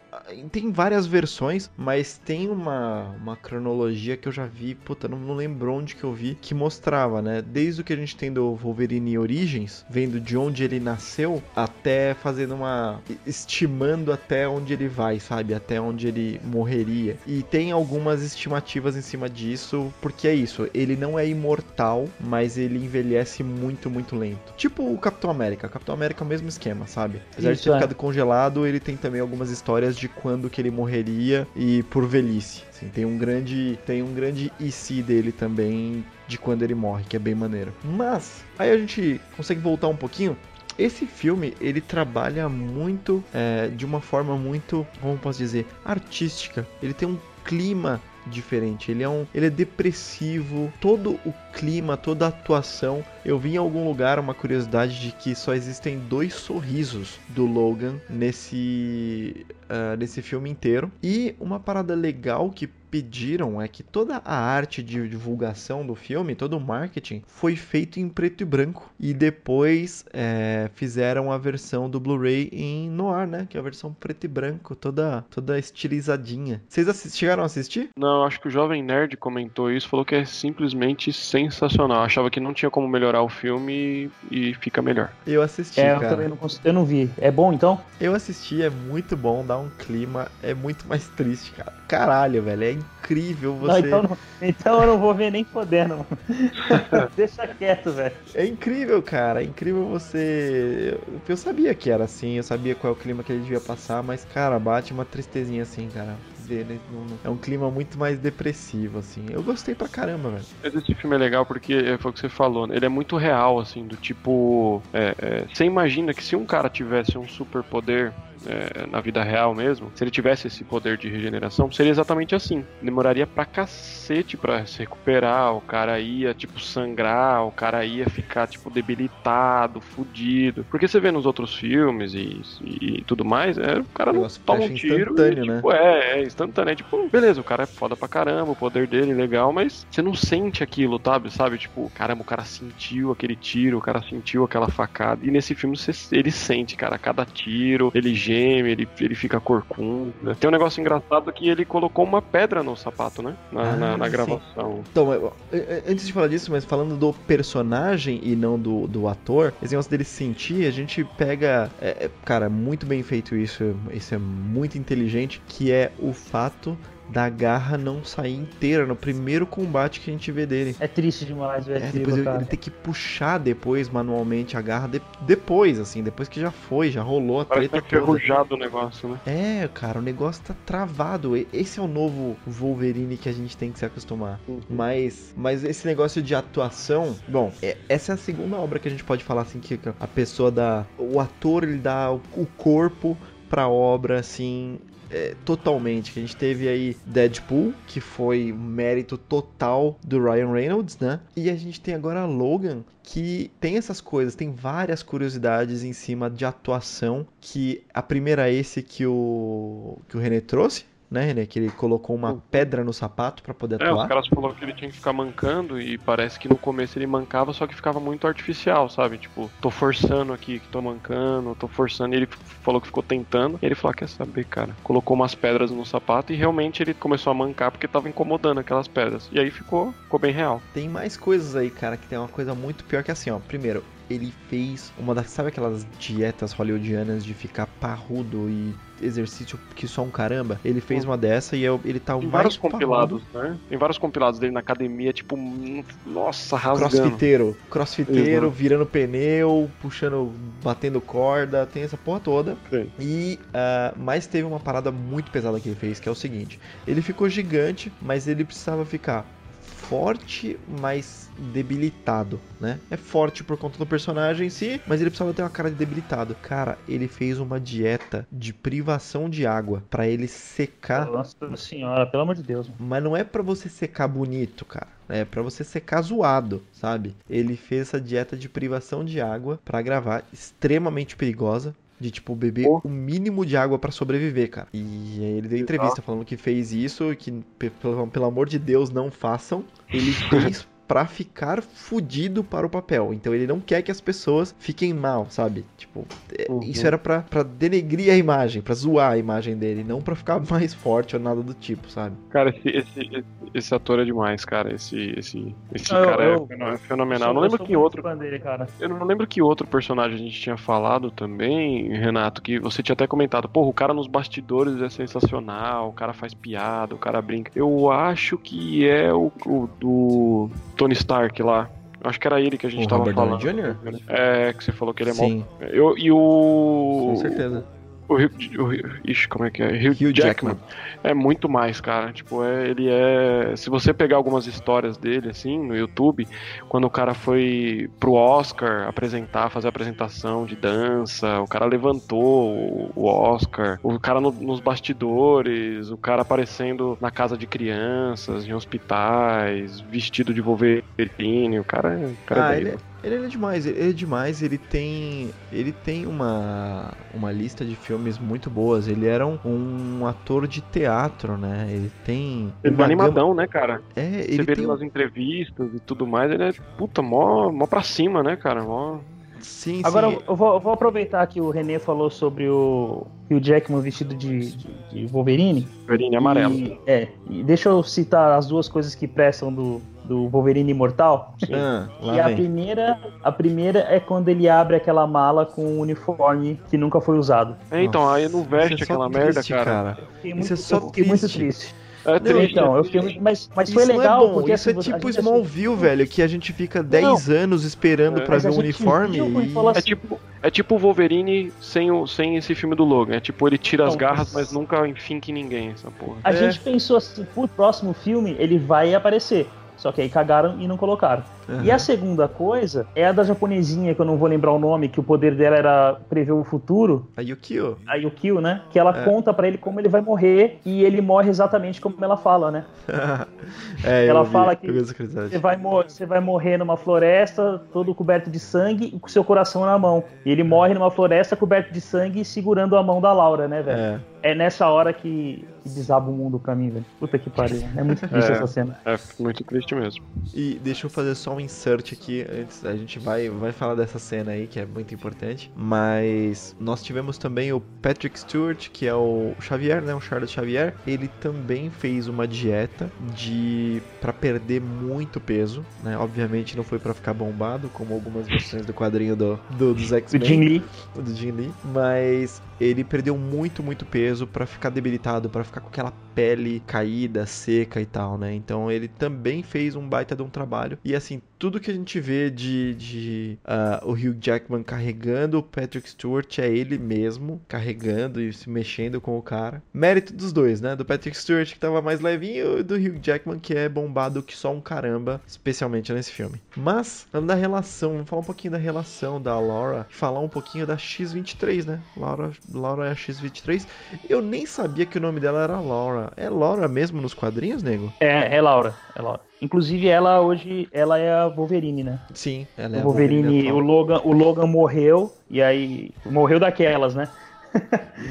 tem várias versões, mas tem uma, uma cronologia que eu já vi, puta, não, não lembro onde que eu vi, que mostrava, né? Desde o que a gente tem do Wolverine Origins, vendo de onde ele nasceu, até fazendo uma. estimando até onde ele vai, sabe? Até onde ele morreria. E tem algumas estimativas em cima disso, porque é isso, ele não é imortal, mas ele envelhece muito, muito lento. Tipo o Capitão América. O Capitão América é o mesmo esquema, sabe? Apesar isso, de ter é. ficado congelado, ele tem também algumas histórias de quando que ele morreria e por velhice. Assim, tem um grande tem um grande IC dele também de quando ele morre, que é bem maneiro. Mas aí a gente consegue voltar um pouquinho esse filme ele trabalha muito é, de uma forma muito, como posso dizer, artística. Ele tem um clima diferente. Ele é um, ele é depressivo. Todo o clima, toda a atuação. Eu vi em algum lugar uma curiosidade de que só existem dois sorrisos do Logan nesse uh, nesse filme inteiro. E uma parada legal que pediram é que toda a arte de divulgação do filme, todo o marketing, foi feito em preto e branco. E depois é, fizeram a versão do Blu-ray em noir, né? Que é a versão preto e branco, toda, toda estilizadinha. Vocês chegaram a assistir? Não, acho que o Jovem Nerd comentou isso, falou que é simplesmente sensacional. Achava que não tinha como melhorar o filme e fica melhor. Eu assisti, é, cara. Eu também não, eu não vi. É bom, então? Eu assisti, é muito bom, dá um clima, é muito mais triste, cara. Caralho, velho, é incrível você. Não, então, não, então eu não vou ver nem fodendo. [LAUGHS] Deixa quieto, velho. É incrível, cara. É incrível você. Eu sabia que era assim, eu sabia qual é o clima que ele devia passar, mas, cara, bate uma tristezinha assim, cara. Né? É um clima muito mais depressivo, assim. Eu gostei pra caramba, velho. Esse filme é legal porque é, foi o que você falou, né? Ele é muito real, assim, do tipo. É, é, você imagina que se um cara tivesse um superpoder é, na vida real mesmo, se ele tivesse esse poder de regeneração, seria exatamente assim. Demoraria pra cacete pra se recuperar, o cara ia, tipo, sangrar, o cara ia ficar, tipo, debilitado, fudido. Porque você vê nos outros filmes e, e, e tudo mais, é, o cara não toma um tiro. E, né? tipo, é, é instantâneo. É, tipo, beleza, o cara é foda pra caramba, o poder dele é legal, mas você não sente aquilo, sabe? Sabe? Tipo, caramba, o cara sentiu aquele tiro, o cara sentiu aquela facada. E nesse filme você, ele sente, cara, cada tiro, ele geme, ele, ele fica corcunda. Tem um negócio engraçado que ele colocou uma pedra no sapato, né? Na, ah, na, na gravação. Então, antes de falar disso, mas falando do personagem e não do, do ator, esse negócio dele sentir, a gente pega. É, é, cara, muito bem feito isso. Isso é muito inteligente, que é o fato da garra não sair inteira no primeiro combate que a gente vê dele. É triste demais ver é, depois ele, ele tem que puxar depois manualmente a garra de, depois, assim, depois que já foi, já rolou a Parece treta tá enferrujado o negócio, né? É, cara, o negócio tá travado. Esse é o novo Wolverine que a gente tem que se acostumar. Uhum. Mas, mas esse negócio de atuação, bom, é, essa é a segunda obra que a gente pode falar assim que a pessoa dá, o ator ele dá o corpo pra obra, assim, é, totalmente. A gente teve aí Deadpool, que foi mérito total do Ryan Reynolds, né? E a gente tem agora Logan, que tem essas coisas, tem várias curiosidades em cima de atuação, que a primeira é esse que o que o René trouxe, né, René? Que ele colocou uma pedra no sapato para poder atuar. É, os caras falaram que ele tinha que ficar mancando e parece que no começo ele mancava, só que ficava muito artificial, sabe? Tipo, tô forçando aqui que tô mancando, tô forçando. E ele falou que ficou tentando. E ele falou: ah, quer saber, cara? Colocou umas pedras no sapato e realmente ele começou a mancar porque tava incomodando aquelas pedras. E aí ficou, ficou bem real. Tem mais coisas aí, cara, que tem uma coisa muito pior que assim, ó. Primeiro, ele fez uma das. Sabe aquelas dietas hollywoodianas de ficar parrudo e exercício que só um caramba? Ele fez uma dessa e ele tá Tem vários compilados, parrudo. né? Tem vários compilados dele na academia, tipo, nossa, rasgando. Crossfiteiro. Crossfiteiro, Exato. virando pneu, puxando, batendo corda, tem essa porra toda. Sim. E, uh, mas teve uma parada muito pesada que ele fez, que é o seguinte: ele ficou gigante, mas ele precisava ficar forte, mas debilitado, né? É forte por conta do personagem em si, mas ele precisava ter uma cara de debilitado. Cara, ele fez uma dieta de privação de água para ele secar. Nossa senhora, pelo amor de Deus. Mano. Mas não é para você secar bonito, cara. É para você secar zoado, sabe? Ele fez essa dieta de privação de água para gravar, extremamente perigosa de tipo beber oh. o mínimo de água para sobreviver, cara. E aí ele deu entrevista falando que fez isso, que pelo, pelo amor de Deus não façam. Ele [LAUGHS] fez para ficar fudido para o papel. Então ele não quer que as pessoas fiquem mal, sabe? Tipo, é, uhum. isso era para denegrir a imagem, para zoar a imagem dele, não para ficar [LAUGHS] mais forte ou nada do tipo, sabe? Cara, esse, esse, esse ator é demais, cara. Esse, esse, esse eu, cara eu, é fenomenal. Eu, não lembro que outro. Dele, eu não lembro que outro personagem a gente tinha falado também, Renato, que você tinha até comentado. Porra, o cara nos bastidores é sensacional, o cara faz piada, o cara brinca. Eu acho que é o, o do Tony Stark lá. Acho que era ele que a gente o tava Robert falando. Jr.? É, que você falou que ele é Sim. mal. Eu, e o. Com certeza. O Rio, o, ixi, como é que é? Hugh Jackman. Jackman. É muito mais, cara. Tipo, é, ele é. Se você pegar algumas histórias dele, assim, no YouTube, quando o cara foi pro Oscar apresentar, fazer apresentação de dança, o cara levantou o Oscar, o cara no, nos bastidores, o cara aparecendo na casa de crianças, em hospitais, vestido de Wolverine, o cara, o cara ah, é ele, é, ele é demais, ele é demais, ele tem. Ele tem uma, uma lista de filmes muito boas. Ele era um, um ator de teatro, né? Ele tem. Ele é animadão, gama... né, cara? É, Você ele vê tem... ele nas entrevistas e tudo mais, ele é, puta, mó, mó pra cima, né, cara? Mó. Sim, Agora, sim. Eu, vou, eu vou aproveitar que o René falou sobre o, o Jackman vestido de, de, de Wolverine. Wolverine amarelo. E, é, e deixa eu citar as duas coisas que prestam do, do Wolverine Imortal. Ah, e a primeira, a primeira é quando ele abre aquela mala com um uniforme que nunca foi usado. É, então, Nossa, aí não veste é aquela triste, merda, cara. cara. Muito, isso é só eu fiquei muito triste. É não, então, eu fiquei muito, mas, mas foi legal. É bom, porque, isso é assim, é tipo Smallville, velho, que a gente fica 10 anos esperando é, pra ver o um uniforme. E... Assim, é tipo, é tipo o Wolverine sem, o, sem esse filme do Logan. É tipo, ele tira as garras, mas... nunca enfinca em ninguém, essa porra. A gente pensou assim, pro próximo filme ele vai aparecer. Só que aí cagaram e não colocaram. Uhum. E a segunda coisa é a da japonesinha, que eu não vou lembrar o nome, que o poder dela era prever o futuro. A Yukio. A Yukio, né? Que ela é. conta para ele como ele vai morrer e ele morre exatamente como ela fala, né? [LAUGHS] é, ela fala vi, que você vai, você vai morrer numa floresta todo coberto de sangue e com seu coração na mão. E ele morre numa floresta coberto de sangue segurando a mão da Laura, né, velho? É. É nessa hora que, que desaba o mundo pra mim, velho. Puta que pariu. É muito triste é, essa cena. É muito triste mesmo. E deixa eu fazer só um insert aqui antes. A gente vai, vai falar dessa cena aí, que é muito importante. Mas nós tivemos também o Patrick Stewart, que é o Xavier, né? O Charles Xavier. Ele também fez uma dieta de. para perder muito peso, né? Obviamente não foi para ficar bombado, como algumas versões do quadrinho do, do dos X-Men. Do Jim Lee. Do Jim Lee. Mas ele perdeu muito, muito peso peso para ficar debilitado, para ficar com aquela pele caída, seca e tal, né? Então ele também fez um baita de um trabalho. E assim, tudo que a gente vê de, de uh, o Hugh Jackman carregando o Patrick Stewart é ele mesmo carregando e se mexendo com o cara. Mérito dos dois, né? Do Patrick Stewart que tava mais levinho e do Hugh Jackman que é bombado que só um caramba, especialmente nesse filme. Mas, falando da relação, vamos falar um pouquinho da relação da Laura, falar um pouquinho da X-23, né? Laura, Laura é a X-23. Eu nem sabia que o nome dela era Laura. É Laura mesmo nos quadrinhos, nego? É, é Laura, é Laura. Inclusive, ela hoje, ela é a Wolverine, né? Sim, ela é o Wolverine. Wolverine o, Logan, o Logan morreu, e aí. Morreu daquelas, né?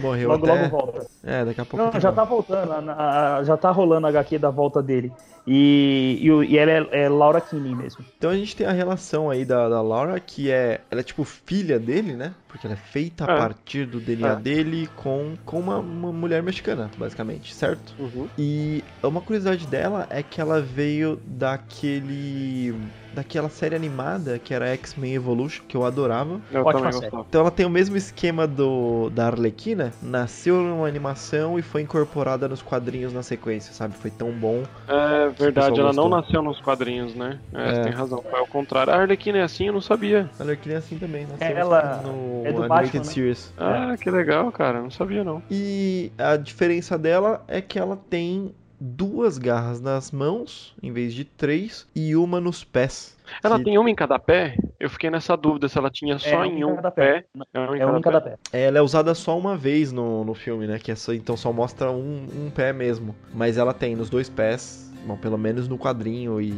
Morreu [LAUGHS] logo, até... logo volta. É, daqui a pouco. Não, já tá voltando, a, a, já tá rolando a HQ da volta dele. E, e, e ela é, é, Laura Kinney mesmo. Então a gente tem a relação aí da, da Laura, que é. Ela é tipo filha dele, né? Porque ela é feita a é. partir do DNA é. dele com, com uma, uma mulher mexicana, basicamente, certo? Uhum. E uma curiosidade dela é que ela veio daquele daquela série animada que era X-Men Evolution, que eu adorava. Eu também gostava. Então ela tem o mesmo esquema do da Arlequina, nasceu numa animação e foi incorporada nos quadrinhos na sequência, sabe? Foi tão bom. É verdade, ela gostou. não nasceu nos quadrinhos, né? É, é. Você tem razão, foi ao contrário. A Arlequina é assim, eu não sabia. A Arlequina é assim também, nasceu ela no é do Animated Batman, né? Series. Ah, que legal, cara, não sabia não. E a diferença dela é que ela tem duas garras nas mãos, em vez de três, e uma nos pés. Ela que... tem uma em cada pé? Eu fiquei nessa dúvida se ela tinha só é, em um pé. pé. É uma em, é cada, um cada pé. pé. Ela é usada só uma vez no, no filme, né? Que é só, então só mostra um, um pé mesmo. Mas ela tem nos dois pés Bom, pelo menos no quadrinho e,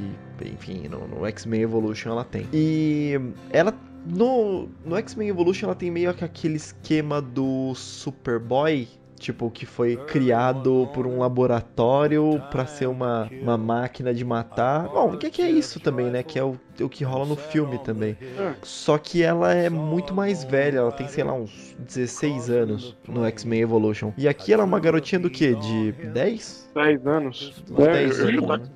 enfim, no, no X-Men Evolution ela tem. E ela no, no X-Men Evolution ela tem meio que aquele esquema do Superboy, tipo, que foi criado por um laboratório para ser uma, uma máquina de matar. Bom, o que, que é isso também, né? Que é o, o que rola no filme também. Só que ela é muito mais velha, ela tem, sei lá, uns 16 anos no X-Men Evolution. E aqui ela é uma garotinha do quê? De 10? 10 anos. 10 anos.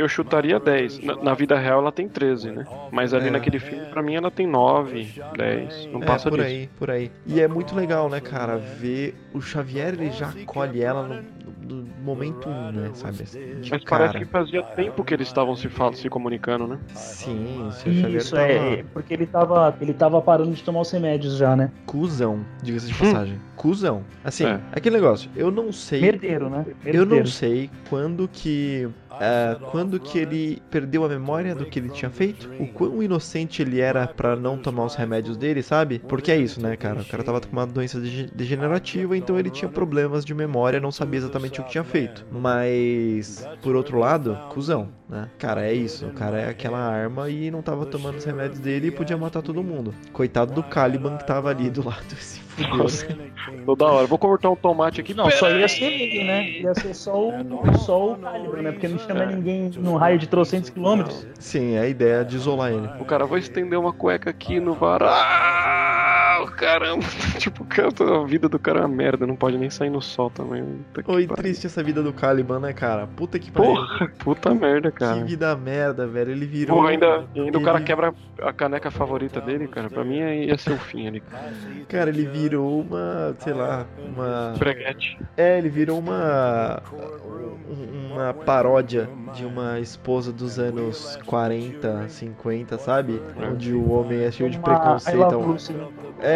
Eu chutaria 10. Na, na, vida real ela tem 13, né? Mas ali é. naquele filme, pra mim, ela tem 9, 10. Não é, passa por disso. aí, por aí. E é muito legal, né, cara? Ver o Xavier, ele já acolhe ela no, no momento 1, né? Sabe? De Mas cara. parece que fazia tempo que eles estavam se, se comunicando, né? Sim, o Xavier Isso, tava... é, porque ele tava, ele tava parando de tomar os remédios já, né? Cusão, diga-se de passagem. Hum. Cusão. Assim, é. aquele negócio, eu não sei. Merdeiro, né? Merdeiro. Eu não sei quando que uh, quando que ele perdeu a memória do que ele tinha feito, o quão inocente ele era para não tomar os remédios dele, sabe? Porque é isso, né, cara? O cara tava com uma doença degenerativa, então ele tinha problemas de memória, não sabia exatamente o que tinha feito. Mas, por outro lado, cuzão, né? Cara, é isso. O cara é aquela arma e não tava tomando os remédios dele e podia matar todo mundo. Coitado do Caliban que tava ali do lado. Fudeu. Toda hora. Vou cortar um tomate aqui. Não, só ia ser ele, né? Ia ser só o, só o Caliban, né? Porque não chama ninguém num raio de trocentos quilômetros. Sim, é a ideia de isolar ele. O cara, vou estender uma cueca aqui no varal. Caramba. [LAUGHS] tipo, a vida do cara é uma merda. Não pode nem sair no sol também. Oi, triste essa vida do Caliban, né, cara? Puta que pariu. Porra, puta merda, cara. Que vida merda, velho. Ele virou. Porra, ainda, ainda ele... o cara quebra a caneca favorita dele, cara. Pra mim ia ser o fim ali. Cara, ele virou uma, sei lá, uma. Breguete. É, ele virou uma. Uma paródia de uma esposa dos anos 40, 50, sabe? Onde o homem é cheio de preconceito. É,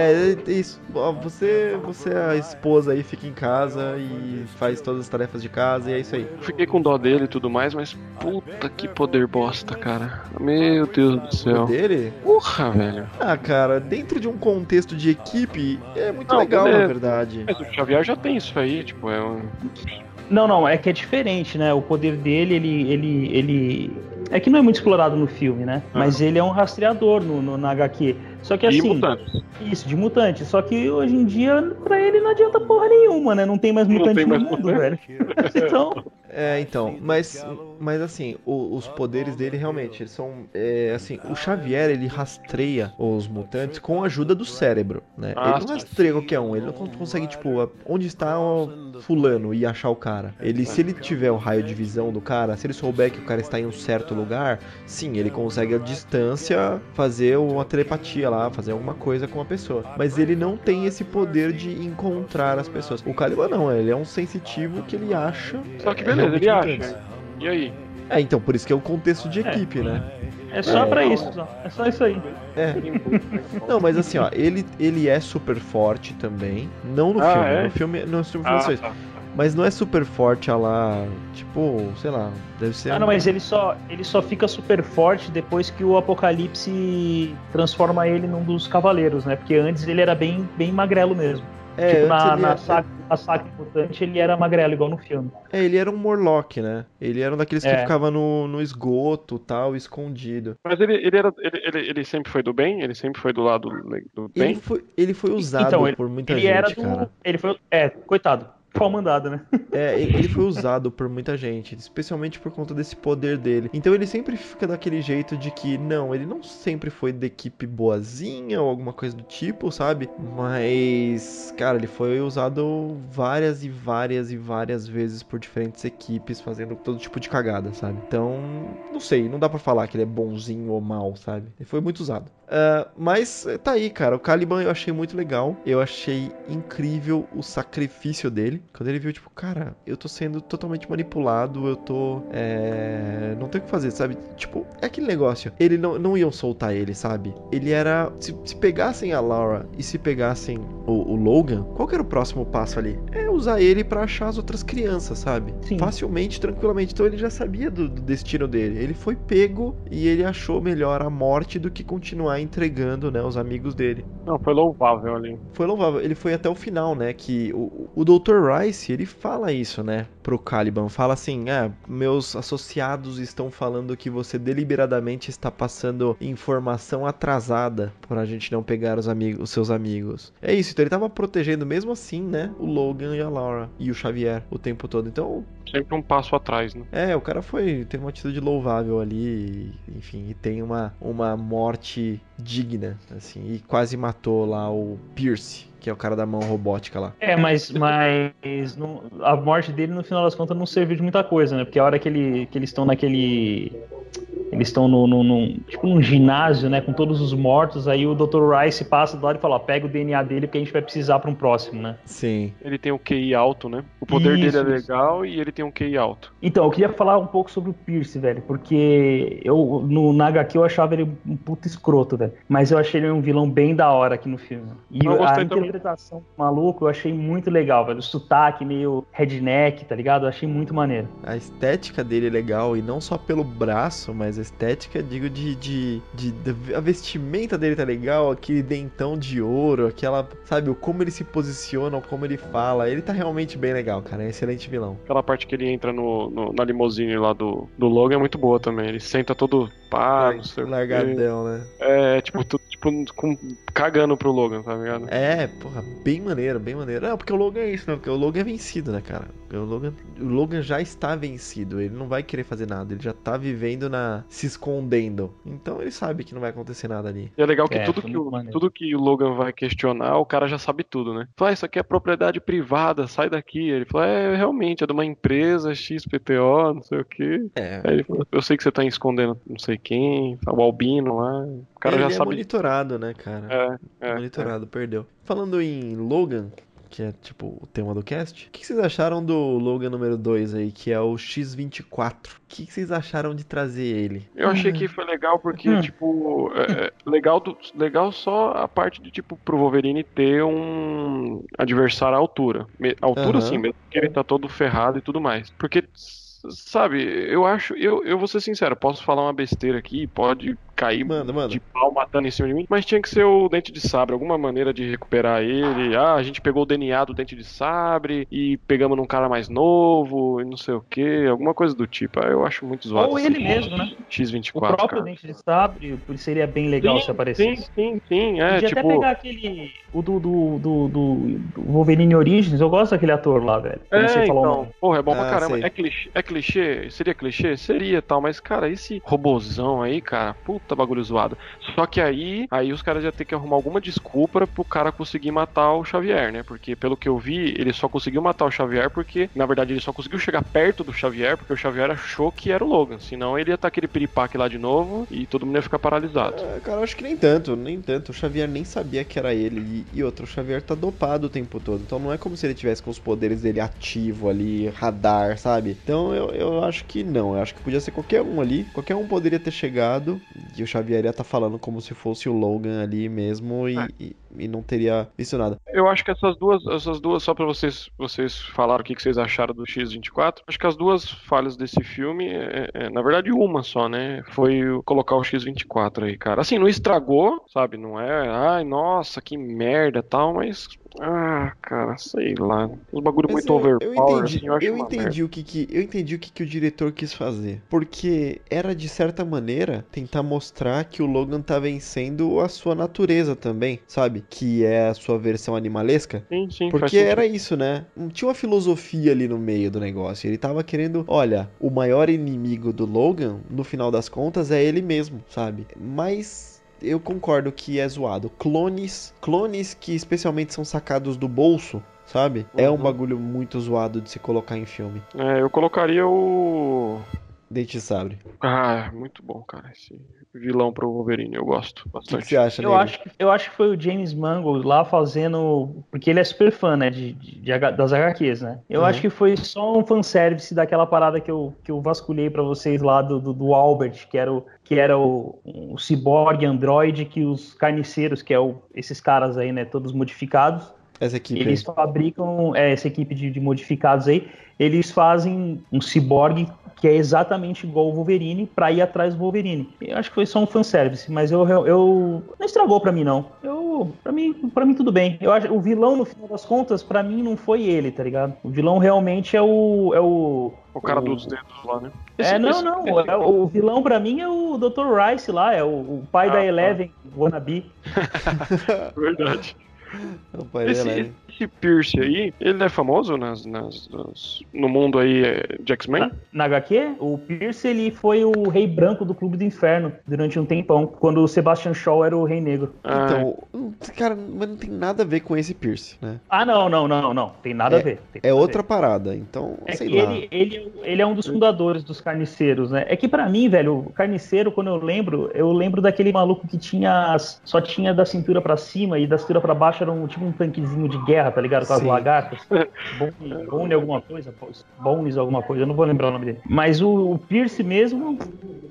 isso. Você, você é a esposa aí, fica em casa e faz todas as tarefas de casa e é isso aí. Fiquei com dó dele e tudo mais, mas puta que poder bosta, cara. Meu Deus do céu. Dele? Porra, velho. Ah, cara, dentro de um contexto de equipe, é muito Não, legal, é... na verdade. Mas o Xavier já tem isso aí, tipo, é um. Não, não, é que é diferente, né? O poder dele, ele, ele, ele. É que não é muito explorado no filme, né? Uhum. Mas ele é um rastreador no, no, na HQ. Só que assim. De mutantes. Isso, de mutantes. Só que hoje em dia, pra ele não adianta porra nenhuma, né? Não tem mais mutante tem no mais mundo, mutante. velho. [LAUGHS] então. É, então, mas, mas assim, o, os poderes dele realmente eles são. É, assim, o Xavier ele rastreia os mutantes com a ajuda do cérebro, né? Ah, ele não rastreia qualquer um, ele não consegue, tipo, onde está o fulano e achar o cara. Ele, se ele tiver o raio de visão do cara, se ele souber que o cara está em um certo lugar, sim, ele consegue a distância fazer uma telepatia lá, fazer alguma coisa com a pessoa. Mas ele não tem esse poder de encontrar as pessoas. O Caliban não, ele é um sensitivo que ele acha. Só que é, beleza, ele acha. E aí? É, então, por isso que é o contexto de equipe, né? É só É. pra isso, só. é só isso aí. É. Não, mas assim, ó, ele, ele é super forte também. Não no Ah, filme. é? No filme, no filme Ah, tá. Mas não é super forte a lá, tipo, sei lá, deve ser. Ah, não, mas ele só, ele só fica super forte depois que o Apocalipse transforma ele num dos cavaleiros, né? Porque antes ele era bem, bem magrelo mesmo. É, tipo, na, ele, na, saga, na saga mutante ele era magrelo, igual no filme. é, ele era um Morlock, né? Ele era um daqueles que É. ficava no, no esgoto tal, escondido. Mas ele, ele, era, ele, ele, ele sempre foi do bem? Ele sempre foi do lado do Ele bem? foi, ele foi usado Então, ele- por muita ele gente, era do. cara. Ele foi. É, coitado. Pau mandado, né? [LAUGHS] É, ele foi usado por muita gente, especialmente por conta desse poder dele. Então ele sempre fica daquele jeito de que, não, ele não sempre foi da equipe boazinha ou alguma coisa do tipo, sabe? Mas, cara, ele foi usado várias e várias e várias vezes por diferentes equipes, fazendo todo tipo de cagada, sabe? Então, não sei, não dá pra falar que ele é bonzinho ou mal, sabe? Ele foi muito usado. Ah, mas tá aí, cara. O Caliban eu achei muito legal. Eu achei incrível o sacrifício dele. Quando ele viu, tipo, cara, eu tô sendo totalmente manipulado, eu tô. É... Não tem o que fazer, sabe? Tipo, é aquele negócio. Ele não, não iam soltar ele, sabe? Ele era. Se, se pegassem a Laura e se pegassem o, o Logan, qual que era o próximo passo ali? É usar ele pra achar as outras crianças, sabe? Sim. Facilmente, tranquilamente. Então ele já sabia do, do destino dele. Ele foi pego e ele achou melhor a morte do que continuar entregando, né, os amigos dele. Não, foi louvável ali. Foi louvável. Ele foi até o final, né? Que o, o Dr. Rice, ele fala isso, né? Pro Caliban. Fala assim: ah, meus associados estão falando que você deliberadamente está passando informação atrasada pra gente não pegar os, amigos, os seus amigos. É isso, então ele tava protegendo mesmo assim, né? O Logan e a Laura e o Xavier o tempo todo. Então, Sempre um passo atrás, né? é, o cara foi. Teve uma atitude louvável ali, enfim, e tem uma, uma morte digna, assim, e quase matou lá o Pierce, que é o cara da mão robótica lá. É, mas, mas a morte dele, no final das contas, não serviu de muita coisa, né? Porque a hora que, ele, que eles estão naquele. Eles estão no, no, num- tipo num ginásio, né? Com todos os mortos, aí o Dr. Rice passa do lado e fala, ó, pega o DNA dele porque a gente vai precisar pra um próximo, né? Sim. Ele tem um QI alto, né? O poder Isso, dele é isso. legal e ele tem um QI alto. Então, eu queria falar um pouco sobre o Pierce, velho, porque eu no na HQ eu achava ele um puta escroto, velho. Mas eu achei ele um vilão bem da hora aqui no filme. E Eu a também. interpretação do maluco eu achei muito legal, velho. O sotaque meio redneck, tá ligado? Eu achei muito maneiro. A estética dele é legal, e não só pelo braço, mas a estética, digo, de, de, de, de- A vestimenta dele tá legal, aquele dentão de ouro, aquela. Sabe, como ele se posiciona, como ele fala. Ele tá realmente bem legal, cara. É um excelente vilão. Aquela parte que ele entra no, no- na limusine lá do, do Logan é muito boa também. Ele senta todo pá, não sei. Largadão, né? É, tipo, tu- tipo com, cagando pro Logan, tá ligado? É, porra, bem maneiro, bem maneiro. Não, porque o Logan é isso, não, porque o Logan é vencido, né, cara? O Logan, o Logan já está vencido, ele não vai querer fazer nada, ele já tá vivendo na. se escondendo. Então ele sabe que não vai acontecer nada ali. E é legal que, É, tudo, que o, maneiro. tudo que o Logan vai questionar, o cara já sabe tudo, né? Fala, ah, isso aqui é propriedade privada, sai daqui. Ele fala, é, realmente, é de uma empresa XPTO, não sei o quê. É. Aí ele fala, eu sei que você tá escondendo não sei quem, o Albino lá. O cara ele já é sabe. monitorado, né, cara? É, é, monitorado, perdeu. Falando em Logan, que é tipo o tema do cast, o que vocês acharam do Logan número 2 aí, que é o X24? O que vocês acharam de trazer ele? Eu achei que foi legal porque, Hum. tipo, é, é, legal, do- legal só a parte de, tipo, pro Wolverine ter um adversário à altura. Me- Altura, Aham. sim, mesmo que ele tá todo ferrado e tudo mais. Porque, sabe, eu acho, eu, eu vou ser sincero, posso falar uma besteira aqui, pode cair manda, manda. de pau matando em cima de mim. Mas tinha que ser o dente de sabre, alguma maneira de recuperar ele. Ah, a gente pegou o DNA do dente de sabre e pegamos num cara mais novo e não sei o que, alguma coisa do tipo. Ah, eu acho muito zoado. Ou ele mesmo, né? X24. O próprio cara. dente de sabre seria bem legal sim, se aparecesse. Sim, sim, sim. É, Podia tipo... até pegar aquele. O do, do, do, do, Wolverine Origins, eu gosto daquele ator lá, velho. É, então. Porra, é bom ah, pra caramba. É clichê, é clichê? Seria clichê? Seria tal, mas, cara, esse robozão aí, cara, puta bagulho zoado. Só que aí, aí os caras iam ter que arrumar alguma desculpa pro cara conseguir matar o Xavier, né? Porque pelo que eu vi, ele só conseguiu matar o Xavier porque, na verdade, ele só conseguiu chegar perto do Xavier porque o Xavier achou que era o Logan. Senão ele ia estar aquele piripaque lá de novo e todo mundo ia ficar paralisado. É, cara, acho que nem tanto, nem tanto. O Xavier nem sabia que era ele. E, e outro, o Xavier tá dopado o tempo todo. Então não é como se ele tivesse com os poderes dele ativo ali, radar, sabe? Então eu, eu acho que não. Eu acho que podia ser qualquer um ali. Qualquer um poderia ter chegado e o Xavier ia estar tá falando como se fosse o Logan ali mesmo e, é. e, e, não teria visto nada. Eu acho que essas duas, essas duas só para vocês, vocês falar o que, que vocês acharam do X24, acho que as duas falhas desse filme, é, é, na verdade uma só, né? Foi colocar o X24 aí, cara. Assim, não estragou, sabe? Não é, ai, nossa, que merda tal, mas ah, cara, sei lá. Os bagulho Mas muito eu, overpower, eu entendi, assim, eu eu entendi o que, que Eu entendi o que, que o diretor quis fazer. Porque era, de certa maneira, tentar mostrar que o Logan tá vencendo a sua natureza também, sabe? Que é a sua versão animalesca. Sim, sim. Porque era isso, né? Tinha uma filosofia ali no meio do negócio. Ele tava querendo, olha, o maior inimigo do Logan, no final das contas, é ele mesmo, sabe? Mas eu concordo que é zoado. Clones, clones que especialmente são sacados do bolso, sabe? Uhum. É um uhum. bagulho muito zoado de se colocar em filme. É, eu colocaria o Dente Sabre. Ah, muito bom, cara. Esse vilão pro Wolverine, eu gosto bastante. O que, você acha, eu acho, eu acho que foi o James Mangold lá fazendo. Porque ele é super fã, né? De, de, de das HQs, né? Eu uhum. acho que foi só um fanservice daquela parada que eu, que eu vasculhei para vocês lá do, do, do, Albert, que era o. Que era o, o cyborg android que os carniceiros, que é o, esses caras aí, né, todos modificados, essa equipe. Eles fabricam é, essa equipe de, de, modificados aí. Eles fazem um ciborgue que é exatamente igual o Wolverine para ir atrás do Wolverine. Eu acho que foi só um fanservice, mas eu, eu, não estragou para mim não. Eu para mim para mim tudo bem. Eu acho o vilão no final das contas para mim não foi ele, tá ligado? O vilão realmente é o é o o cara o... dos dedos lá, né? Esse, é, não, esse, não. Esse... É, o vilão pra mim é o Dr. Rice lá, é o, o pai ah, da tá. Eleven, tá. Wannabe. [LAUGHS] [LAUGHS] Verdade. Esse, esse Pierce aí, ele é famoso nas, nas, nas no mundo aí é, de X-Men? Na, na HQ, o Pierce ele foi o rei branco do Clube do Inferno durante um tempão, quando o Sebastian Shaw era o rei negro. Ah. Então, cara, mas não tem nada a ver com esse Pierce, né? Ah, não, não, não, não. Tem nada é, a ver. É outra ver. parada, então, é sei lá. Ele, ele, ele é um dos fundadores dos carniceiros, né? É que para mim, velho, o carniceiro, quando eu lembro, eu lembro daquele maluco que tinha só tinha da cintura para cima e da cintura para baixo era um tipo um tanquezinho de guerra, tá ligado? Com as lagartas. [LAUGHS] Bone, Bone alguma coisa, Bones alguma coisa, eu não vou lembrar o nome dele. Mas o, o Pierce mesmo,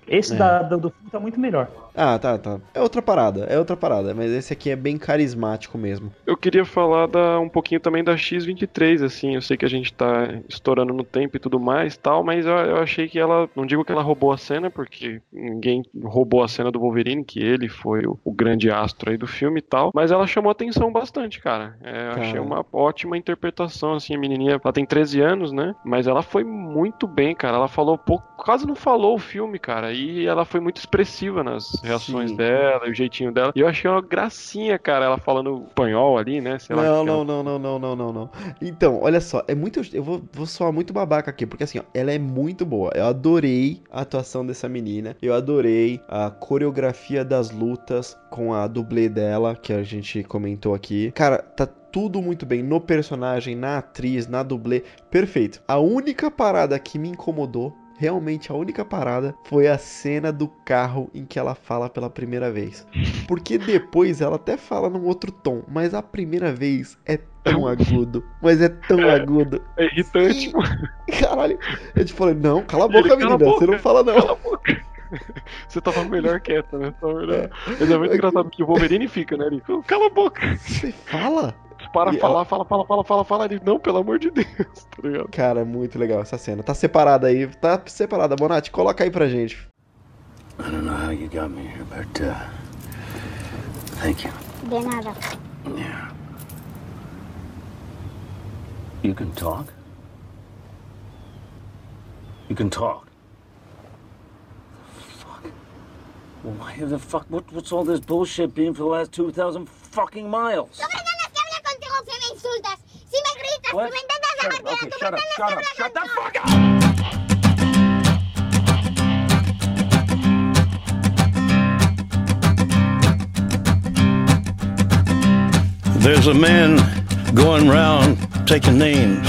esse é. da, do, do filme tá muito melhor. Ah, tá, tá. É outra parada, é outra parada, mas esse aqui é bem carismático mesmo. Eu queria falar da, um pouquinho também da X-23, assim, eu sei que a gente tá estourando no tempo e tudo mais tal, mas eu, eu achei que ela, não digo que ela roubou a cena, porque ninguém roubou a cena do Wolverine, que ele foi o, o grande astro aí do filme e tal, mas ela chamou atenção bastante, cara. É, achei uma ótima interpretação, assim, a menininha, ela tem 13 anos, né, mas ela foi muito bem, cara, ela falou pouco, quase não falou o filme, cara, e ela foi muito expressiva nas reações Sim. dela, o jeitinho dela. E eu achei uma gracinha, cara, ela falando espanhol ali, né? Sei não, lá, não, não, não, não, não, não, não. Então, olha só, é muito. Eu vou, vou soar muito babaca aqui, porque assim, ó, ela é muito boa. Eu adorei a atuação dessa menina. Eu adorei a coreografia das lutas com a dublê dela, que a gente comentou aqui. Cara, tá tudo muito bem no personagem, na atriz, na dublê, perfeito. A única parada que me incomodou realmente a única parada foi a cena do carro em que ela fala pela primeira vez. [LAUGHS] Porque depois ela até fala num outro tom, mas a primeira vez é tão [LAUGHS] agudo. Mas é tão é, agudo. É irritante, mano. [LAUGHS] Caralho. Eu te falei, não, cala a boca, Ele menina. Boca, você não fala não. Cala a boca. Você tava melhor quieta, né? Tava melhor. É. Mas é muito engraçado que o Wolverine fica, né? Ele, cala a boca. Você fala? Para e falar, ela... fala, fala, fala, fala, fala. Ele, não, pelo amor de Deus, [LAUGHS] tá ligado? Cara, é muito legal essa cena. Tá separada aí, tá separada. Bonatti, coloca aí pra gente. I don't know how you got me here, but uh, thank you. De nada. Yeah. You can talk? You can talk? Fuck. Why the fuck? What, what's all this bullshit been for the last 2,000 fucking miles? No que si me insultas. Si me gritas, What? si me intentas dejar tirar, okay, tú shut up, shut que up, me shut the fuck up! There's a man going round taking names,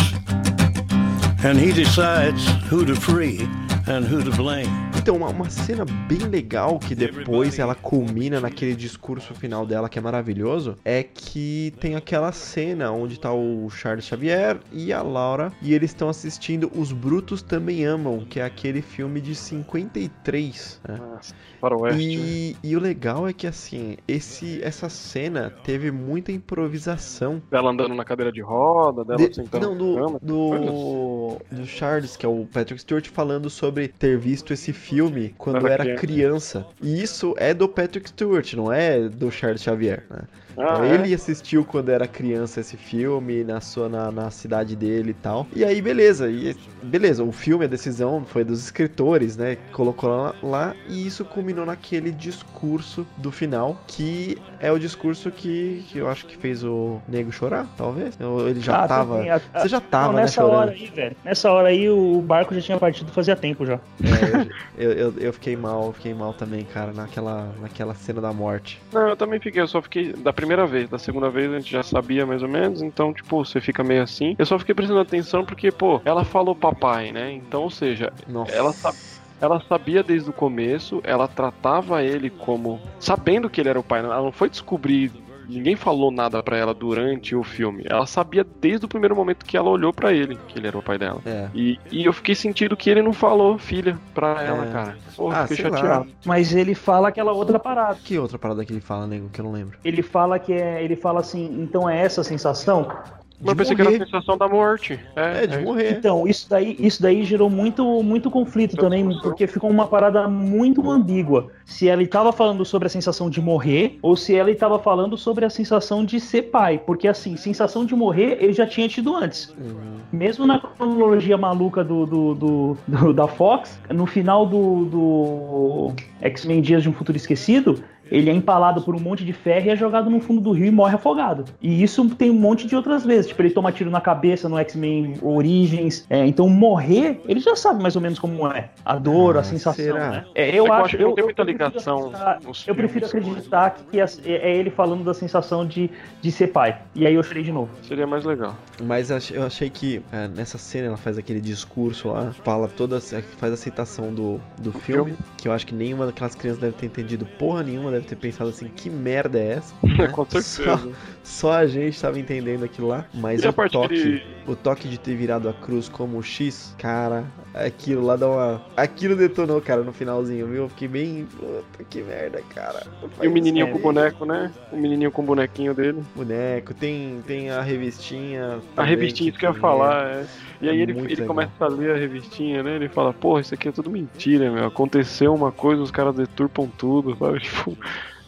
and he decides who to free and who to blame. Então, uma, uma cena bem legal que depois ela culmina naquele discurso final dela que é maravilhoso é que tem aquela cena onde tá o Charles Xavier e a Laura e eles estão assistindo Os Brutos Também Amam, que é aquele filme de 53, né? Nossa, faroeste. né? E, e o legal é que assim, esse, essa cena teve muita improvisação. Dela andando na cadeira de roda, dela De- sentando não, na do, cama. do, do Charles, que é o Patrick Stewart, falando sobre ter visto esse filme quando Era era criança. E isso é do Patrick Stewart, não é do Charles Xavier, né? Ah, Então, é? Ele assistiu quando era criança esse filme, na sua na, na cidade dele e tal. E aí, beleza. E, beleza, o filme, a decisão foi dos escritores, né? Colocou lá, lá e isso culminou naquele discurso do final, que é o discurso que, que eu acho que fez o nego chorar, talvez. Ou ele já Ah, tava. a- a- Você já tava, Não, né, nessa chorando. hora aí, velho. Nessa hora aí o barco já tinha partido fazia tempo já. É, eu, eu, eu fiquei mal, eu fiquei mal também, cara, naquela, naquela cena da morte. Não, eu também fiquei, eu só fiquei da primeira vez, da segunda vez a gente já sabia mais ou menos, então, tipo, você fica meio assim. Eu só fiquei prestando atenção porque, pô, ela falou papai, né? Então, ou seja, Nossa. Ela sabe- ela sabia desde o começo, ela tratava ele como. sabendo que ele era o pai, ela não foi descobrir. Ninguém falou nada pra ela durante o filme. Ela sabia desde o primeiro momento que ela olhou pra ele que ele era o pai dela. É. E, e eu fiquei sentindo que ele não falou filha pra ela, É. cara. Porra, Ah, fiquei sei lá. chateado. Mas ele fala aquela outra parada. Que outra parada que ele fala, nego, que eu não lembro? Ele fala que é. Ele fala assim, então é essa a sensação? Mas eu De pensei que era morrer. a sensação da morte. É, É, de é. morrer. Então, isso daí, isso daí gerou muito, muito conflito também, porque ficou uma parada muito ambígua. Se ela estava falando sobre a sensação de morrer, ou se ela estava falando sobre a sensação de ser pai. Porque, assim, sensação de morrer ele já tinha tido antes. Uhum. Mesmo na cronologia maluca do, do, do- do- da Fox, no final do, do X-Men Dias de um Futuro Esquecido, ele é empalado por um monte de ferro e é jogado no fundo do rio e morre afogado. E isso tem um monte de outras vezes. Tipo, ele toma tiro na cabeça no X-Men Origins. É, então, morrer, ele já sabe mais ou menos como é. A dor, Ah, a sensação, será? né? É, É eu eu acho que não tem muita prefiro ligação Eu prefiro filmes. acreditar que é, é ele falando da sensação de, de ser pai. E aí eu chorei de novo. Seria mais legal. Mas eu achei que é, nessa cena ela faz aquele discurso lá, fala toda, faz a aceitação do, do filme, filme. que eu acho que nenhuma daquelas crianças deve ter entendido porra nenhuma, deve ter pensado assim, que merda é essa? [LAUGHS] né? Com Só, certeza. [LAUGHS] só a gente tava entendendo aquilo lá, mas E a o toque, o toque de ter virado a cruz como X, cara, aquilo lá dá uma... Aquilo detonou, cara, no finalzinho, viu? Eu fiquei bem... Puta, que merda, cara. E o menininho com o boneco, né? O menininho com o bonequinho dele. Boneco, tem, tem a revistinha... A revistinha, isso que eu ia falar, é. E aí É ele, ele legal. começa a ler a revistinha, né? Ele fala, porra, isso aqui é tudo mentira, meu. Aconteceu uma coisa, os caras deturpam tudo, [LAUGHS] sabe? Tipo,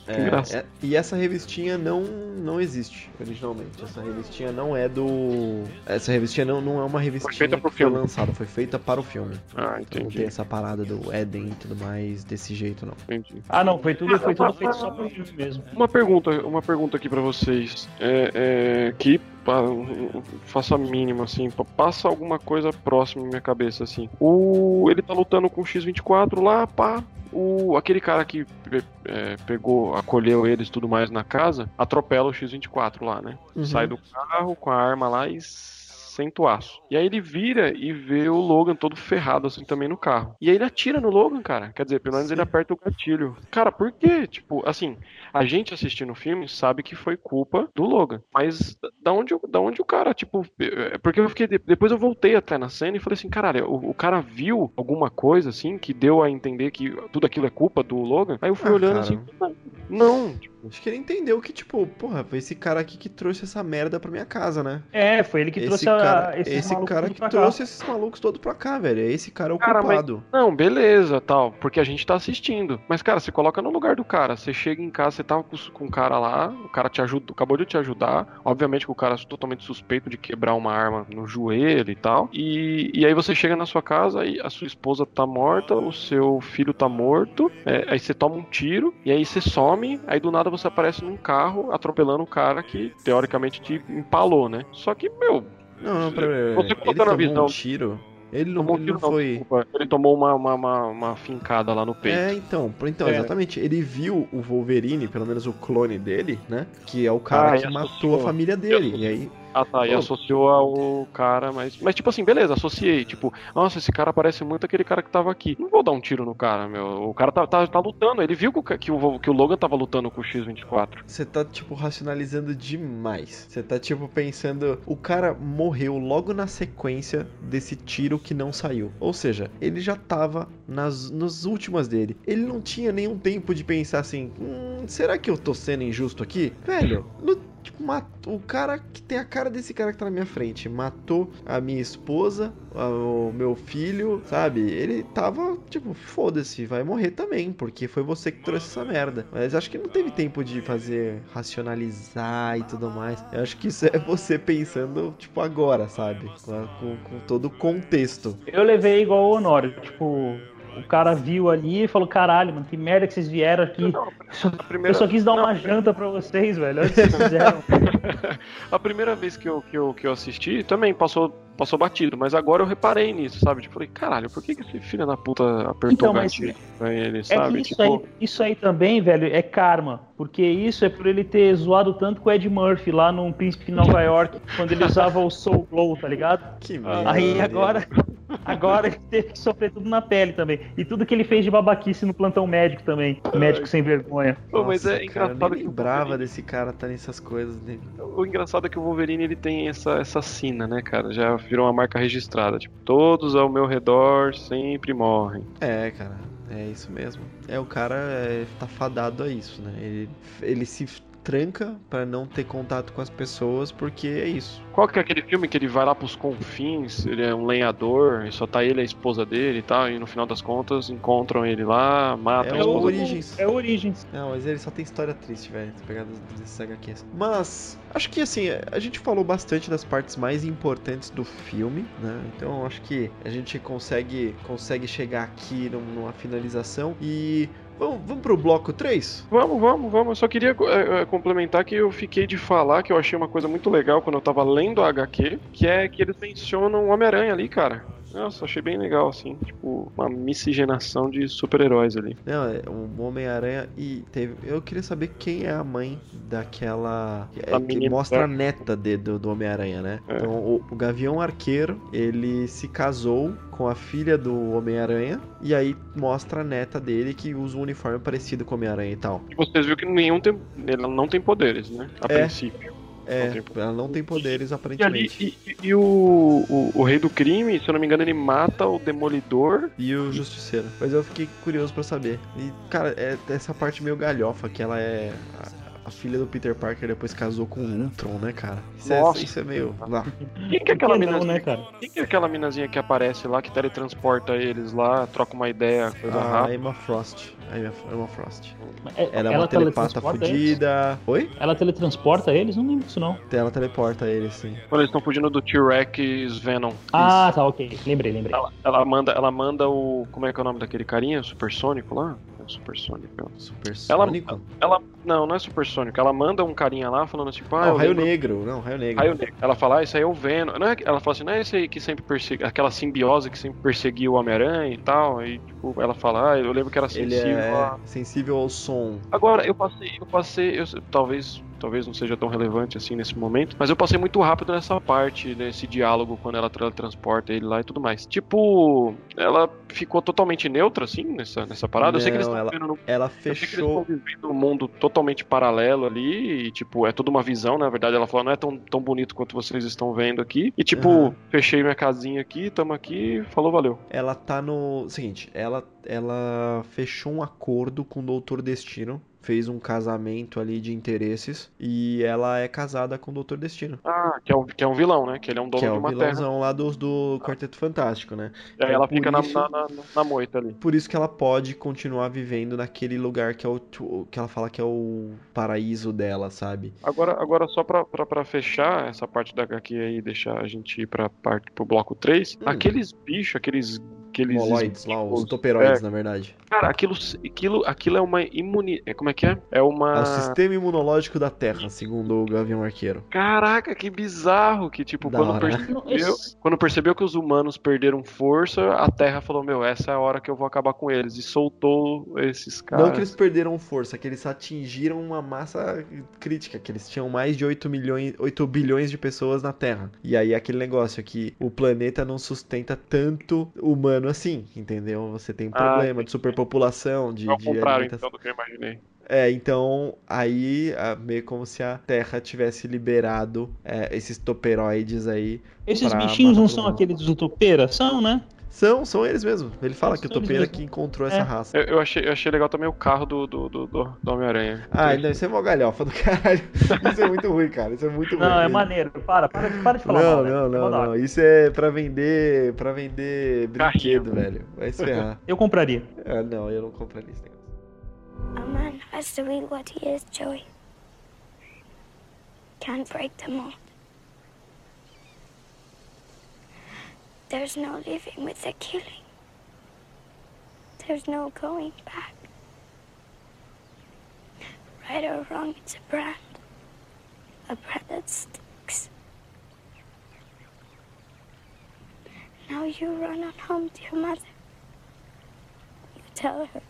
É, engraçado. é- e essa revistinha não, não existe originalmente. Essa revistinha não é do. Essa revistinha não, não é uma revistinha feita pro que foi filme. lançada, foi feita para o filme. Ah, Então não entendi. tem essa parada do Éden e tudo mais desse jeito, não. entendi. Ah, não, foi tudo, foi tudo feito só pro filme mesmo. Uma pergunta, uma pergunta aqui pra vocês. É, é, que pá, faço a mínima, assim, passa alguma coisa próxima na minha cabeça, assim. O, ele tá lutando com o X-24 lá, pá. O, aquele cara que é, pegou, acolheu eles e tudo mais na casa, atropela o X-24 lá, né? Uhum. Sai do carro com a arma lá e senta o aço. E aí ele vira e vê o Logan todo ferrado assim também no carro. E aí ele atira no Logan, cara. Quer dizer, pelo menos ele aperta o gatilho. Cara, por quê? Tipo, assim, a gente assistindo o filme sabe que foi culpa do Logan. Mas da onde, o- da onde o cara, tipo. é, Porque eu fiquei. Depois eu voltei até na cena e falei assim, caralho, o, o cara viu alguma coisa assim que deu a entender que tudo aquilo é culpa do Logan. Aí eu fui Ah, olhando cara. assim, não, tipo, Acho que ele entendeu que, tipo, porra, foi esse cara aqui que trouxe essa merda pra minha casa, né? É, foi ele que esse trouxe cara, a, esses esse cara que pra cá. trouxe esses malucos todos pra cá, velho. Esse cara é o Cara, mas- culpado. Não, beleza, tal, porque a gente tá assistindo. Mas, cara, você coloca no lugar do cara. Você chega em casa, você tava com, com o cara lá, o cara te ajudou, acabou de te ajudar. Obviamente que o cara é totalmente suspeito de quebrar uma arma no joelho e tal. E, e aí você chega na sua casa e a sua esposa tá morta, o seu filho tá morto. é, aí você toma um tiro e aí você some. Aí do nada você aparece num carro atropelando o cara que teoricamente te empalou, né? Só que, meu, Não, não, peraí. Você Ele colocando a visão- um tiro. Ele não, tomou um ele não foi. desculpa. Ele tomou uma, uma, uma, uma fincada lá no peito. É, então, então, É. exatamente. Ele viu o Wolverine, pelo menos o clone dele, né? Que é o cara Ah, que matou a família dele. E aí, Ah tá, e Pô. associou ao cara, mas. Mas tipo assim, beleza, associei. Tipo, nossa, esse cara parece muito aquele cara que tava aqui. Não vou dar um tiro no cara, meu. O cara tá, tá, tá lutando. Ele viu que que, o, que o Logan tava lutando com o X-24. você tá, tipo, racionalizando demais. Você tá, tipo, pensando. O cara morreu logo na sequência desse tiro que não saiu. Ou seja, ele já tava nas, nas últimas dele. Ele não tinha nenhum tempo de pensar assim: hum, será que eu tô sendo injusto aqui? Velho, no- Tipo, matou, o cara que tem a cara desse cara que tá na minha frente matou a minha esposa, a- o meu filho, sabe? Ele tava, tipo, foda-se, vai morrer também, porque foi você que trouxe essa merda. Mas acho que não teve tempo de fazer racionalizar e tudo mais. Eu acho que isso é você pensando, tipo, agora, sabe? Com, com- todo o contexto. Eu levei igual o Honório, tipo, o cara viu ali e falou, caralho, mano, que merda que vocês vieram aqui. A primeira, Eu só quis dar não, uma janta pra vocês, velho. Olha o que vocês [LAUGHS] fizeram. a primeira vez que eu, que, eu, que eu assisti também passou, passou batido, mas agora eu reparei nisso, sabe? Tipo, falei, caralho, por que, que esse filho da puta apertou Então, o mas gatilho pra ele, É sabe? que isso, tipo, aí, isso aí também, velho, é karma. Porque isso é por ele ter zoado tanto com o Ed Murphy lá no Príncipe de Nova York, quando ele usava o Soul Glow, tá ligado? Que merda. Aí agora, agora ele teve que sofrer tudo na pele também. E tudo que ele fez de babaquice no plantão médico também. Médico sem vergonha. Pô, mas Nossa, é cara, eu engraçado nem que lembrava Wolverine- desse cara tá nessas coisas dele. O engraçado é que o Wolverine ele tem essa, essa sina, né, cara? Já virou uma marca registrada. Tipo, todos ao meu redor sempre morrem. É, cara, é isso mesmo. É, o cara é, tá fadado a isso, né? Ele, ele se tranca pra não ter contato com as pessoas porque é isso. Qual que é aquele filme que ele vai lá pros confins, ele é um lenhador, e só tá ele e a esposa dele e tal, e no final das contas encontram ele lá, matam É a o esposa dele. Origins. É o Origins. Não, mas ele só tem história triste, velho, pegado desses HQs. Mas, acho que assim, a gente falou bastante das partes mais importantes do filme, né? Então acho que a gente consegue, consegue chegar aqui num- numa finalização e. Vamos, vamos pro bloco 3? Vamos, vamos, vamos. Eu só queria é, é, complementar que eu fiquei de falar que eu achei uma coisa muito legal quando eu tava lendo a HQ, que é que eles mencionam o Homem-Aranha ali, cara. Nossa, achei bem legal, assim, tipo, uma miscigenação de super-heróis ali. Não, é um Homem-Aranha e teve. Eu queria saber quem é a mãe daquela. que- Da é, que mostra a neta de- do, do Homem-Aranha, né? É. Então, o, o Gavião Arqueiro, ele se casou com a filha do Homem-Aranha e aí mostra a neta dele que usa um uniforme parecido com o Homem-Aranha e tal. E vocês viram que nenhum tem. Ela não tem poderes, né? A É. princípio. É, Não tem poder. ela não tem poderes E, ali, aparentemente. e, e- e o, o, o Rei do Crime, se eu não me engano, ele mata o Demolidor. E o Justiceiro. Mas eu fiquei curioso pra saber. E, cara, é essa parte meio galhofa, que ela é. A, filha do Peter Parker depois casou com o Ultron, né, cara? Isso, é, Nossa. isso é meio. lá. Quem que é aquela minazinha? né, cara? Quem que é aquela minazinha que aparece lá, que teletransporta eles lá, troca uma ideia, coisa A rápida? Emma Frost. A Emma, Frost. É- Ela é uma telepata eles? fudida. Oi? Ela teletransporta eles? Não lembro disso, não. Ela teleporta ele, sim. Quando eles estão fugindo do T-Rex Venom. Ah, tá, ok. Lembrei, lembrei. Ela, ela manda, ela manda o. Como é que é o nome daquele carinha? Supersônico lá? Supersônico. Supersônico? Ela. Não, não é supersônico. Ela manda um carinha lá falando tipo, ah, Ah, eu o Raio lembro- Negro. Não, Raio Negro. Raio Negro. Ela fala, ah, isso aí é o Venom. Não é, ela fala assim, não é esse aí que sempre perseguiu. Aquela simbiose que sempre perseguiu o Homem-Aranha e tal. E tipo, ela fala, ah, eu lembro que era Ele sensível é a. sensível ao som. Agora, eu passei, eu passei, eu, talvez, talvez não seja tão relevante assim nesse momento, mas eu passei muito rápido nessa parte, nesse diálogo quando ela teletransporta ele lá e tudo mais. Tipo, ela ficou totalmente neutra assim nessa, nessa parada. eu sei que eles Não, estão ela vivendo num Ela fechou. vivendo um mundo totalmente paralelo ali, e, tipo, é tudo uma visão, na verdade, ela falou, não é tão, tão bonito quanto vocês estão vendo aqui. E, tipo, Aham. fechei minha casinha aqui, tamo aqui, falou, valeu. Ela tá no. Seguinte, ela, ela fechou um acordo com o Doutor Destino. Fez um casamento ali de interesses e ela é casada com o Doutor Destino. Ah, que é, um, que é um vilão, né? Que ele é um dono Que é de o uma terra. vilãozão lá do, do Quarteto Fantástico, né? E aí ela Por fica na, isso- na, na, na moita ali. Por isso que ela pode continuar vivendo naquele lugar que é o que ela fala que é o paraíso dela, sabe? Agora, agora só pra, pra, pra fechar essa parte da HQ aí e deixar a gente ir pra parte pro bloco 3, Hum. aqueles bichos, aqueles. Aqueles Moloides lá, os tipo, toperoides, é, na verdade. Cara, aquilo, aquilo, aquilo é uma imuni. é, Como é que é? É É uma. o sistema imunológico da Terra, segundo o Gavião Arqueiro. Caraca, que bizarro! Que tipo, Da quando hora, percebeu, [LAUGHS] quando percebeu que os humanos perderam força, a Terra falou: Meu, essa é a hora que eu vou acabar com eles. E soltou esses caras. Não que eles perderam força, que eles atingiram uma massa crítica, que eles tinham mais de 8, milhões, 8 bilhões de pessoas na Terra. E aí aquele negócio que o planeta não sustenta tanto humano assim, entendeu? Você tem um Ah, problema de superpopulação, de, É o de contrário, alimentação. então, do que eu imaginei. É, então aí meio como se a Terra tivesse liberado é, esses toperoides aí. Esses bichinhos não são aqueles do Topeira? São, né? São, são eles mesmo. Ele fala São que o topeira mesmo. que encontrou É. essa raça. Eu, eu achei, eu achei legal também o carro do, do, do, do- Homem-Aranha. Ah, não, isso é mó galhofa do caralho. [LAUGHS] Isso é muito ruim, cara. Isso é muito ruim. Não, é maneiro. Para, para, para de falar Não, mal, né? não, É mó não, não. Isso é pra vender. para vender brinquedo, Carrinho. velho. Vai se ferrar. [LAUGHS] Eu compraria. ah, não, eu não compraria esse negócio. A man has to be what he is, Joey. Can't break the mold. There's no living with the killing. There's no going back. Right or wrong, it's a brand. A brand that sticks. Now you run on home to your mother. You tell her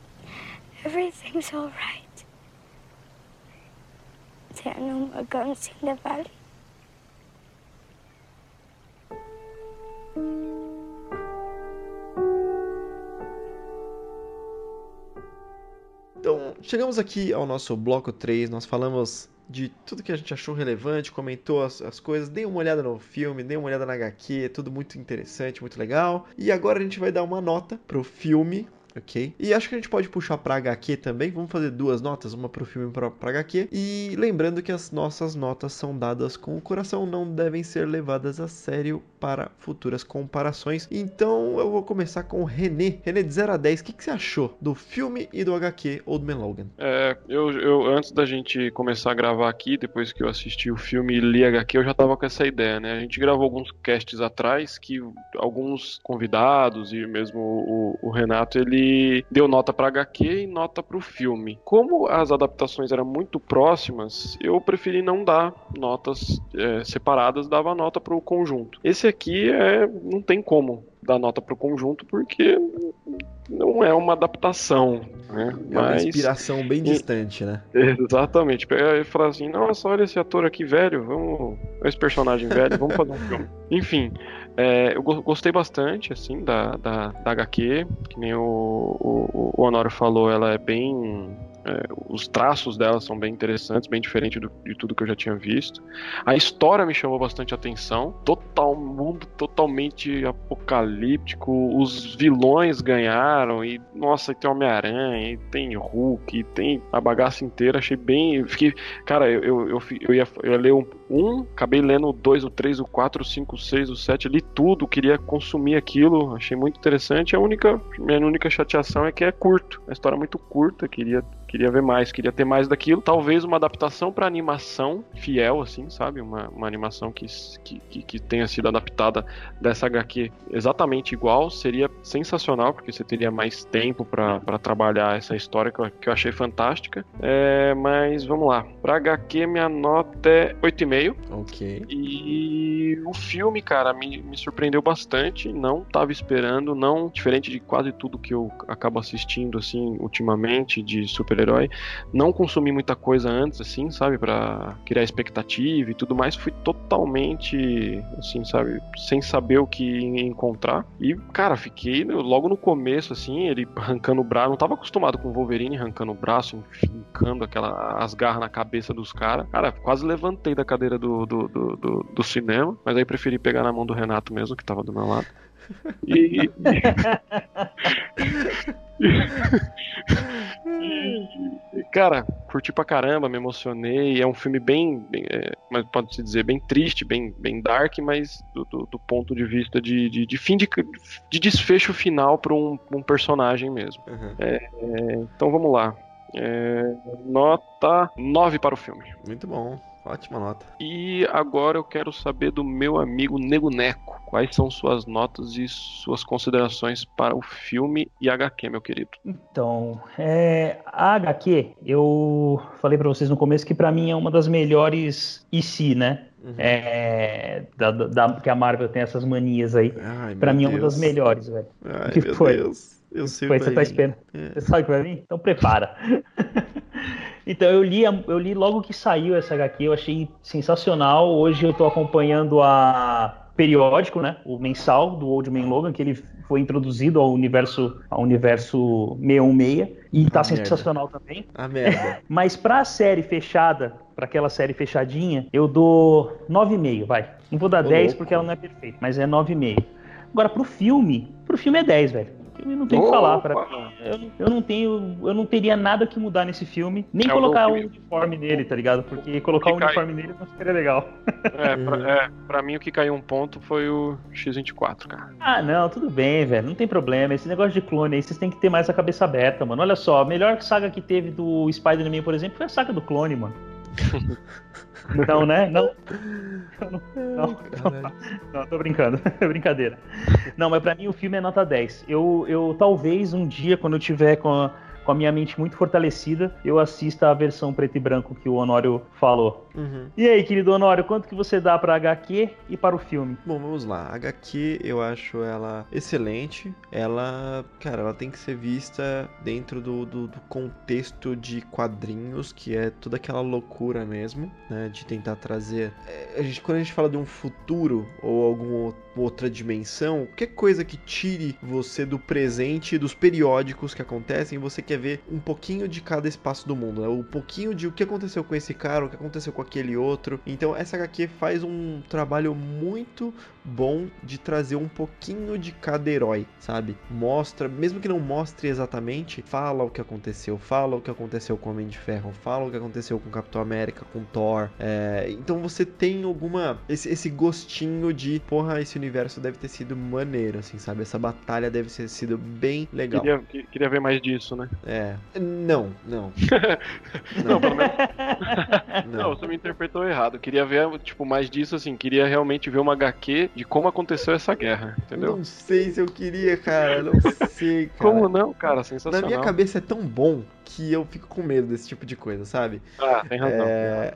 everything's all right. There are no more guns in the valley. Chegamos aqui ao nosso bloco 3. Nós falamos de tudo que a gente achou relevante, comentou as, as coisas, dei uma olhada no filme, dei uma olhada na HQ, tudo muito interessante, muito legal. E agora a gente vai dar uma nota pro filme. Ok? E acho que a gente pode puxar pra HQ também. Vamos fazer duas notas, uma pro filme e pra HQ. E lembrando que as nossas notas são dadas com o coração, não devem ser levadas a sério para futuras comparações. Então eu vou começar com o René. René, de 0 a 10, o que, que você achou do filme e do HQ Old Man Logan? É, eu, eu, antes da gente começar a gravar aqui, depois que eu assisti o filme e li HQ, eu já tava com essa ideia, né? A gente gravou alguns casts atrás que alguns convidados e mesmo o, o Renato, ele deu nota pra HQ e nota pro filme. Como as adaptações eram muito próximas, eu preferi não dar notas é, separadas, dava nota pro conjunto. Esse aqui é, não tem como dar nota pro conjunto porque não é uma adaptação, né? É uma Mas- inspiração bem distante, né? [LAUGHS] Exatamente. Pegar e falar assim, nossa, olha esse ator aqui velho, vamos. Esse personagem velho, vamos fazer um filme. [LAUGHS] Enfim, é, eu go- gostei bastante, assim, da, da, da HQ, que nem o, o, o Honório falou, ela é bem. É, os traços dela são bem interessantes, bem diferente do- de tudo que eu já tinha visto. A história me chamou bastante atenção. Total mundo totalmente apocalíptico. Os vilões ganharam e nossa, tem Homem-Aranha, e tem Hulk, e tem a bagaça inteira. Achei bem, fiquei, cara, eu, eu, eu, eu ia, eu ia ler um, um, acabei lendo o 2, o 3, o 4, o 5, o 6, o 7, li tudo, queria consumir aquilo, achei muito interessante. A única, minha única chateação é que é curto, a história é muito curta, queria queria ver mais, queria ter mais daquilo. Talvez uma adaptação para animação fiel, assim, sabe? Uma, uma animação que, que, que- tenha sido adaptada dessa HQ exatamente igual seria sensacional, porque você teria mais tempo para trabalhar essa história que eu, que eu achei fantástica. É, mas vamos lá. Pra HQ, minha nota é 8,5. Ok. E o filme, cara, me, me surpreendeu bastante. Não tava esperando, não. Diferente de quase tudo que eu acabo assistindo, assim, ultimamente, de super-herói. Não consumi muita coisa antes, assim, sabe? Pra criar expectativa e tudo mais. Fui totalmente, assim, sabe? Sem saber o que encontrar. E, cara, fiquei logo no começo, assim, ele arrancando o braço. Não tava acostumado com o Wolverine arrancando o braço, enfincando aquela, as garras na cabeça dos caras. Cara, quase levantei da cadeira do, do, do, do- do cinema, mas aí preferi pegar na mão do Renato mesmo, que tava do meu lado. E. E, cara, curti pra caramba, me emocionei. É um filme bem, bem é, mas pode-se dizer, bem triste, bem, bem dark, mas do, do, do ponto de vista de, de, de fim de, de desfecho final pra um, um personagem mesmo. Uhum. É, então vamos lá. É, nota 9 para o filme. Muito bom. Ótima nota. E agora eu quero saber do meu amigo Nego Neco. Quais são suas notas e suas considerações para o filme e HQ, meu querido? Então, é, a HQ, eu falei para vocês no começo que para mim é uma das melhores IC, né? Uhum. É, da, da, que a Marvel tem essas manias aí. Para mim é uma das melhores, velho. Ai, que meu foi? Deus. Eu sei foi, você tá esperando. É. Você sabe que vai vir? Então prepara. [LAUGHS] Então eu li, eu li logo que saiu essa HQ, eu achei sensacional. Hoje eu tô acompanhando a periódico, né? O mensal do Old Man Logan, que ele foi introduzido ao universo, ao universo 616 e tá sensacional merda. também. A merda. Mas pra série fechada, para aquela série fechadinha, eu dou 9,5, vai. Não vou dar Ô, 10 louco. porque ela não é perfeita, mas é 9,5. Agora pro filme, pro filme é 10, velho filme não tem o que falar. Pra... Eu, eu, não tenho. Eu não teria nada que mudar nesse filme. Nem é colocar o, o uniforme nele, tá ligado? Porque colocar o, o uniforme cai... nele não seria legal. É pra, [LAUGHS] é, pra mim o que caiu um ponto foi o X24, cara. Ah, não, tudo bem, velho. Não tem problema. Esse negócio de clone aí, vocês têm que ter mais a cabeça aberta, mano. Olha só, a melhor saga que teve do Spider-Man, por exemplo, foi a saga do clone, mano. [LAUGHS] Não, né? Não. [LAUGHS] Não, não, não, não tô brincando. [LAUGHS] É brincadeira. Não, mas pra mim o filme é nota 10. Eu, eu talvez um dia, quando eu tiver com a com a minha mente muito fortalecida, eu assista a versão preto e branco que o Honório falou. Uhum. E aí, querido Honório, quanto que você dá pra HQ e para o filme? Bom, vamos lá. A HQ, eu acho ela excelente. Ela, cara, ela tem que ser vista dentro do, do, do contexto de quadrinhos, que é toda aquela loucura mesmo, né? De tentar trazer. É, a gente, quando a gente fala de um futuro ou alguma outra dimensão, qualquer coisa que tire você do presente, dos periódicos que acontecem, você quer ver um pouquinho de cada espaço do mundo, né? Um pouquinho de o que aconteceu com esse cara, o que aconteceu com aquele outro. Então essa HQ faz um trabalho muito bom de trazer um pouquinho de cada herói, sabe? Mostra, mesmo que não mostre exatamente, fala o que aconteceu, fala o que aconteceu com o Homem de Ferro, fala o que aconteceu com o Capitão América, com Thor. É... então você tem alguma esse, esse gostinho de, porra, esse universo deve ter sido maneiro, assim, sabe? Essa batalha deve ter sido bem legal. Queria, queria ver mais disso, né? [LAUGHS] É. Não, não. não, pelo menos. [LAUGHS] não. não, você me interpretou errado. Queria ver, tipo, mais disso, assim. Queria realmente ver uma HQ de como aconteceu essa guerra, entendeu? Não sei se eu queria, cara. Não [LAUGHS] sei, cara. Como não, cara? Sensacional. Na minha cabeça é tão bom que eu fico com medo desse tipo de coisa, sabe? Ah, tem razão. É...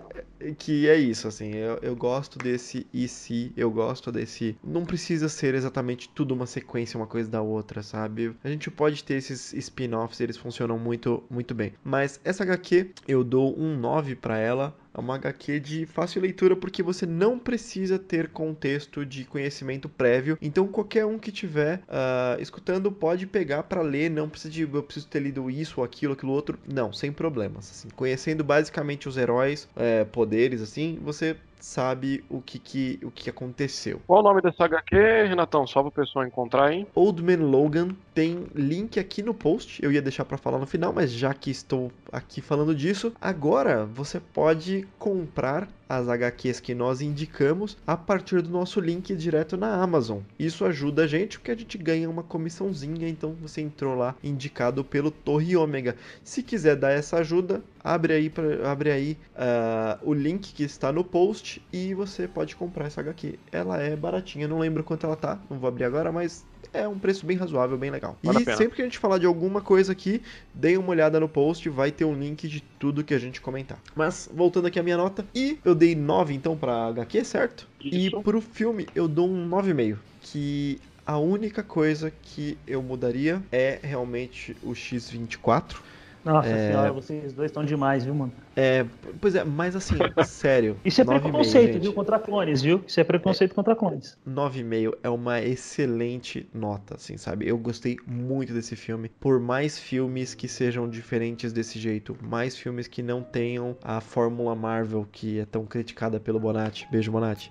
Que é isso, assim, eu, eu gosto desse e se, eu gosto desse. Não precisa ser exatamente tudo uma sequência, uma coisa da outra, sabe? A gente pode ter esses spin-offs, eles funcionam muito, muito bem. Mas essa HQ, eu dou um 9 para ela. É uma HQ de fácil leitura porque você não precisa ter contexto de conhecimento prévio. Então qualquer um que tiver uh, escutando pode pegar para ler. Não precisa de eu preciso ter lido isso aquilo, aquilo outro. Não, sem problemas. Assim, conhecendo basicamente os heróis, é, poderes, assim, você sabe o que, que, o que aconteceu. Qual o nome dessa HQ, Renatão? Só para o pessoal encontrar, hein? Old Man Logan tem link aqui no post. Eu ia deixar para falar no final, mas já que estou aqui falando disso, agora você pode comprar as HQs que nós indicamos a partir do nosso link direto na Amazon. Isso ajuda a gente porque a gente ganha uma comissãozinha, então você entrou lá indicado pelo Torre Ômega. Se quiser dar essa ajuda, abre aí, abre aí uh, o link que está no post e você pode comprar essa HQ. Ela é baratinha, não lembro quanto ela tá, não vou abrir agora, mas é um preço bem razoável, bem legal. Vale e sempre que a gente falar de alguma coisa aqui, deem uma olhada no post, vai ter um link de tudo que a gente comentar. Mas, voltando aqui à minha nota, e eu dei 9 então pra HQ, certo? Isso. E pro filme eu dou um 9,5, que a única coisa que eu mudaria é realmente o X24 nossa é... senhora, vocês dois estão demais, viu, mano? É, pois é, mas assim, [LAUGHS] sério. Isso é preconceito, viu, contra clones, viu? Isso é preconceito é, contra clones. 9,5 é uma excelente nota, assim, sabe? Eu gostei muito desse filme. Por mais filmes que sejam diferentes desse jeito, mais filmes que não tenham a fórmula Marvel que é tão criticada pelo Bonatti. Beijo, Bonatti.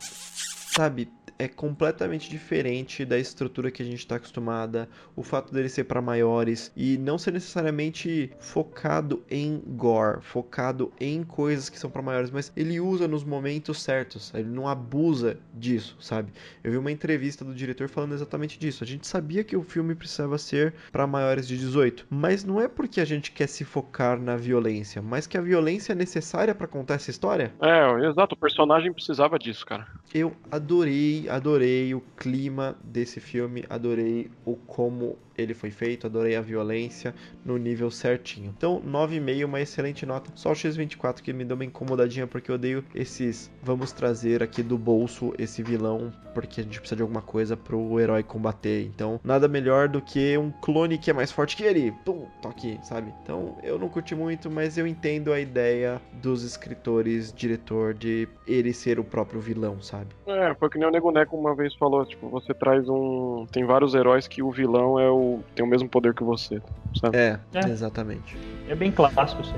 Sabe, é completamente diferente da estrutura que a gente está acostumada, o fato dele ser para maiores e não ser necessariamente focado em gore, focado em coisas que são para maiores, mas ele usa nos momentos certos, ele não abusa disso, sabe? Eu vi uma entrevista do diretor falando exatamente disso. A gente sabia que o filme precisava ser para maiores de 18, mas não é porque a gente quer se focar na violência, mas que a violência é necessária para contar essa história. É, exato, o personagem precisava disso, cara. Eu adorei, adorei o clima desse filme, adorei o como ele foi feito, adorei a violência no nível certinho. Então, 9,5, uma excelente nota. Só o X24 que me deu uma incomodadinha porque eu odeio esses vamos trazer aqui do bolso esse vilão porque a gente precisa de alguma coisa pro herói combater. Então, nada melhor do que um clone que é mais forte que ele. Pum, toque, sabe? Então, eu não curti muito, mas eu entendo a ideia dos escritores, diretor de ele ser o próprio vilão, sabe? É, foi que nem o Nego Neco uma vez falou, tipo, você traz um, tem vários heróis que o vilão é o tem o mesmo poder que você, sabe? É, É. exatamente. É bem clássico, sim.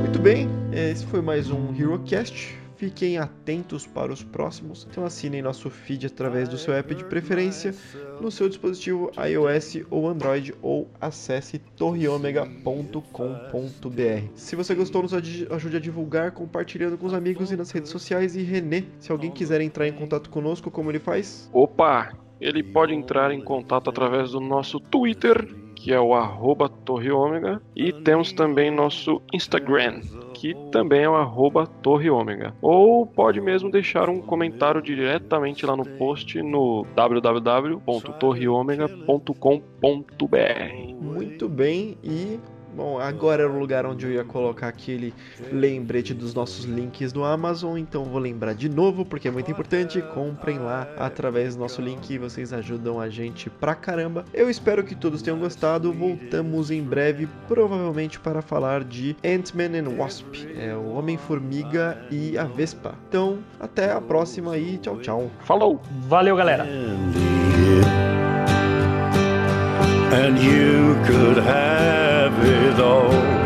Muito bem, esse foi mais um HeroCast. Fiquem atentos para os próximos. Então assinem nosso feed através do seu app de preferência no seu dispositivo iOS ou Android ou acesse torreomega.com.br. Se você gostou, nos ajude a divulgar compartilhando com os amigos e nas redes sociais. E Renê, se alguém quiser entrar em contato conosco, como ele faz? Opa! Ele pode entrar em contato através do nosso Twitter, que é o arroba Torre Ômega, e temos também nosso Instagram, que também é o arroba Torre Ômega. Ou pode mesmo deixar um comentário diretamente lá no post no www.torreomega.com.br. Muito bem, e bom, agora era o lugar onde eu ia colocar aquele lembrete dos nossos links do Amazon, então vou lembrar de novo porque é muito importante. Comprem lá através do nosso link e vocês ajudam a gente pra caramba. Eu espero que todos tenham gostado. Voltamos em breve, provavelmente para falar de Ant-Man and Wasp, é o Homem-Formiga e a Vespa. Então, até a próxima e tchau, tchau. Falou! Valeu, galera. and you could have it all.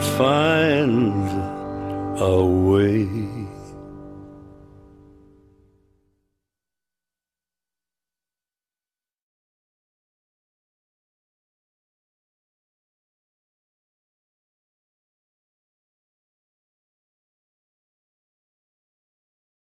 find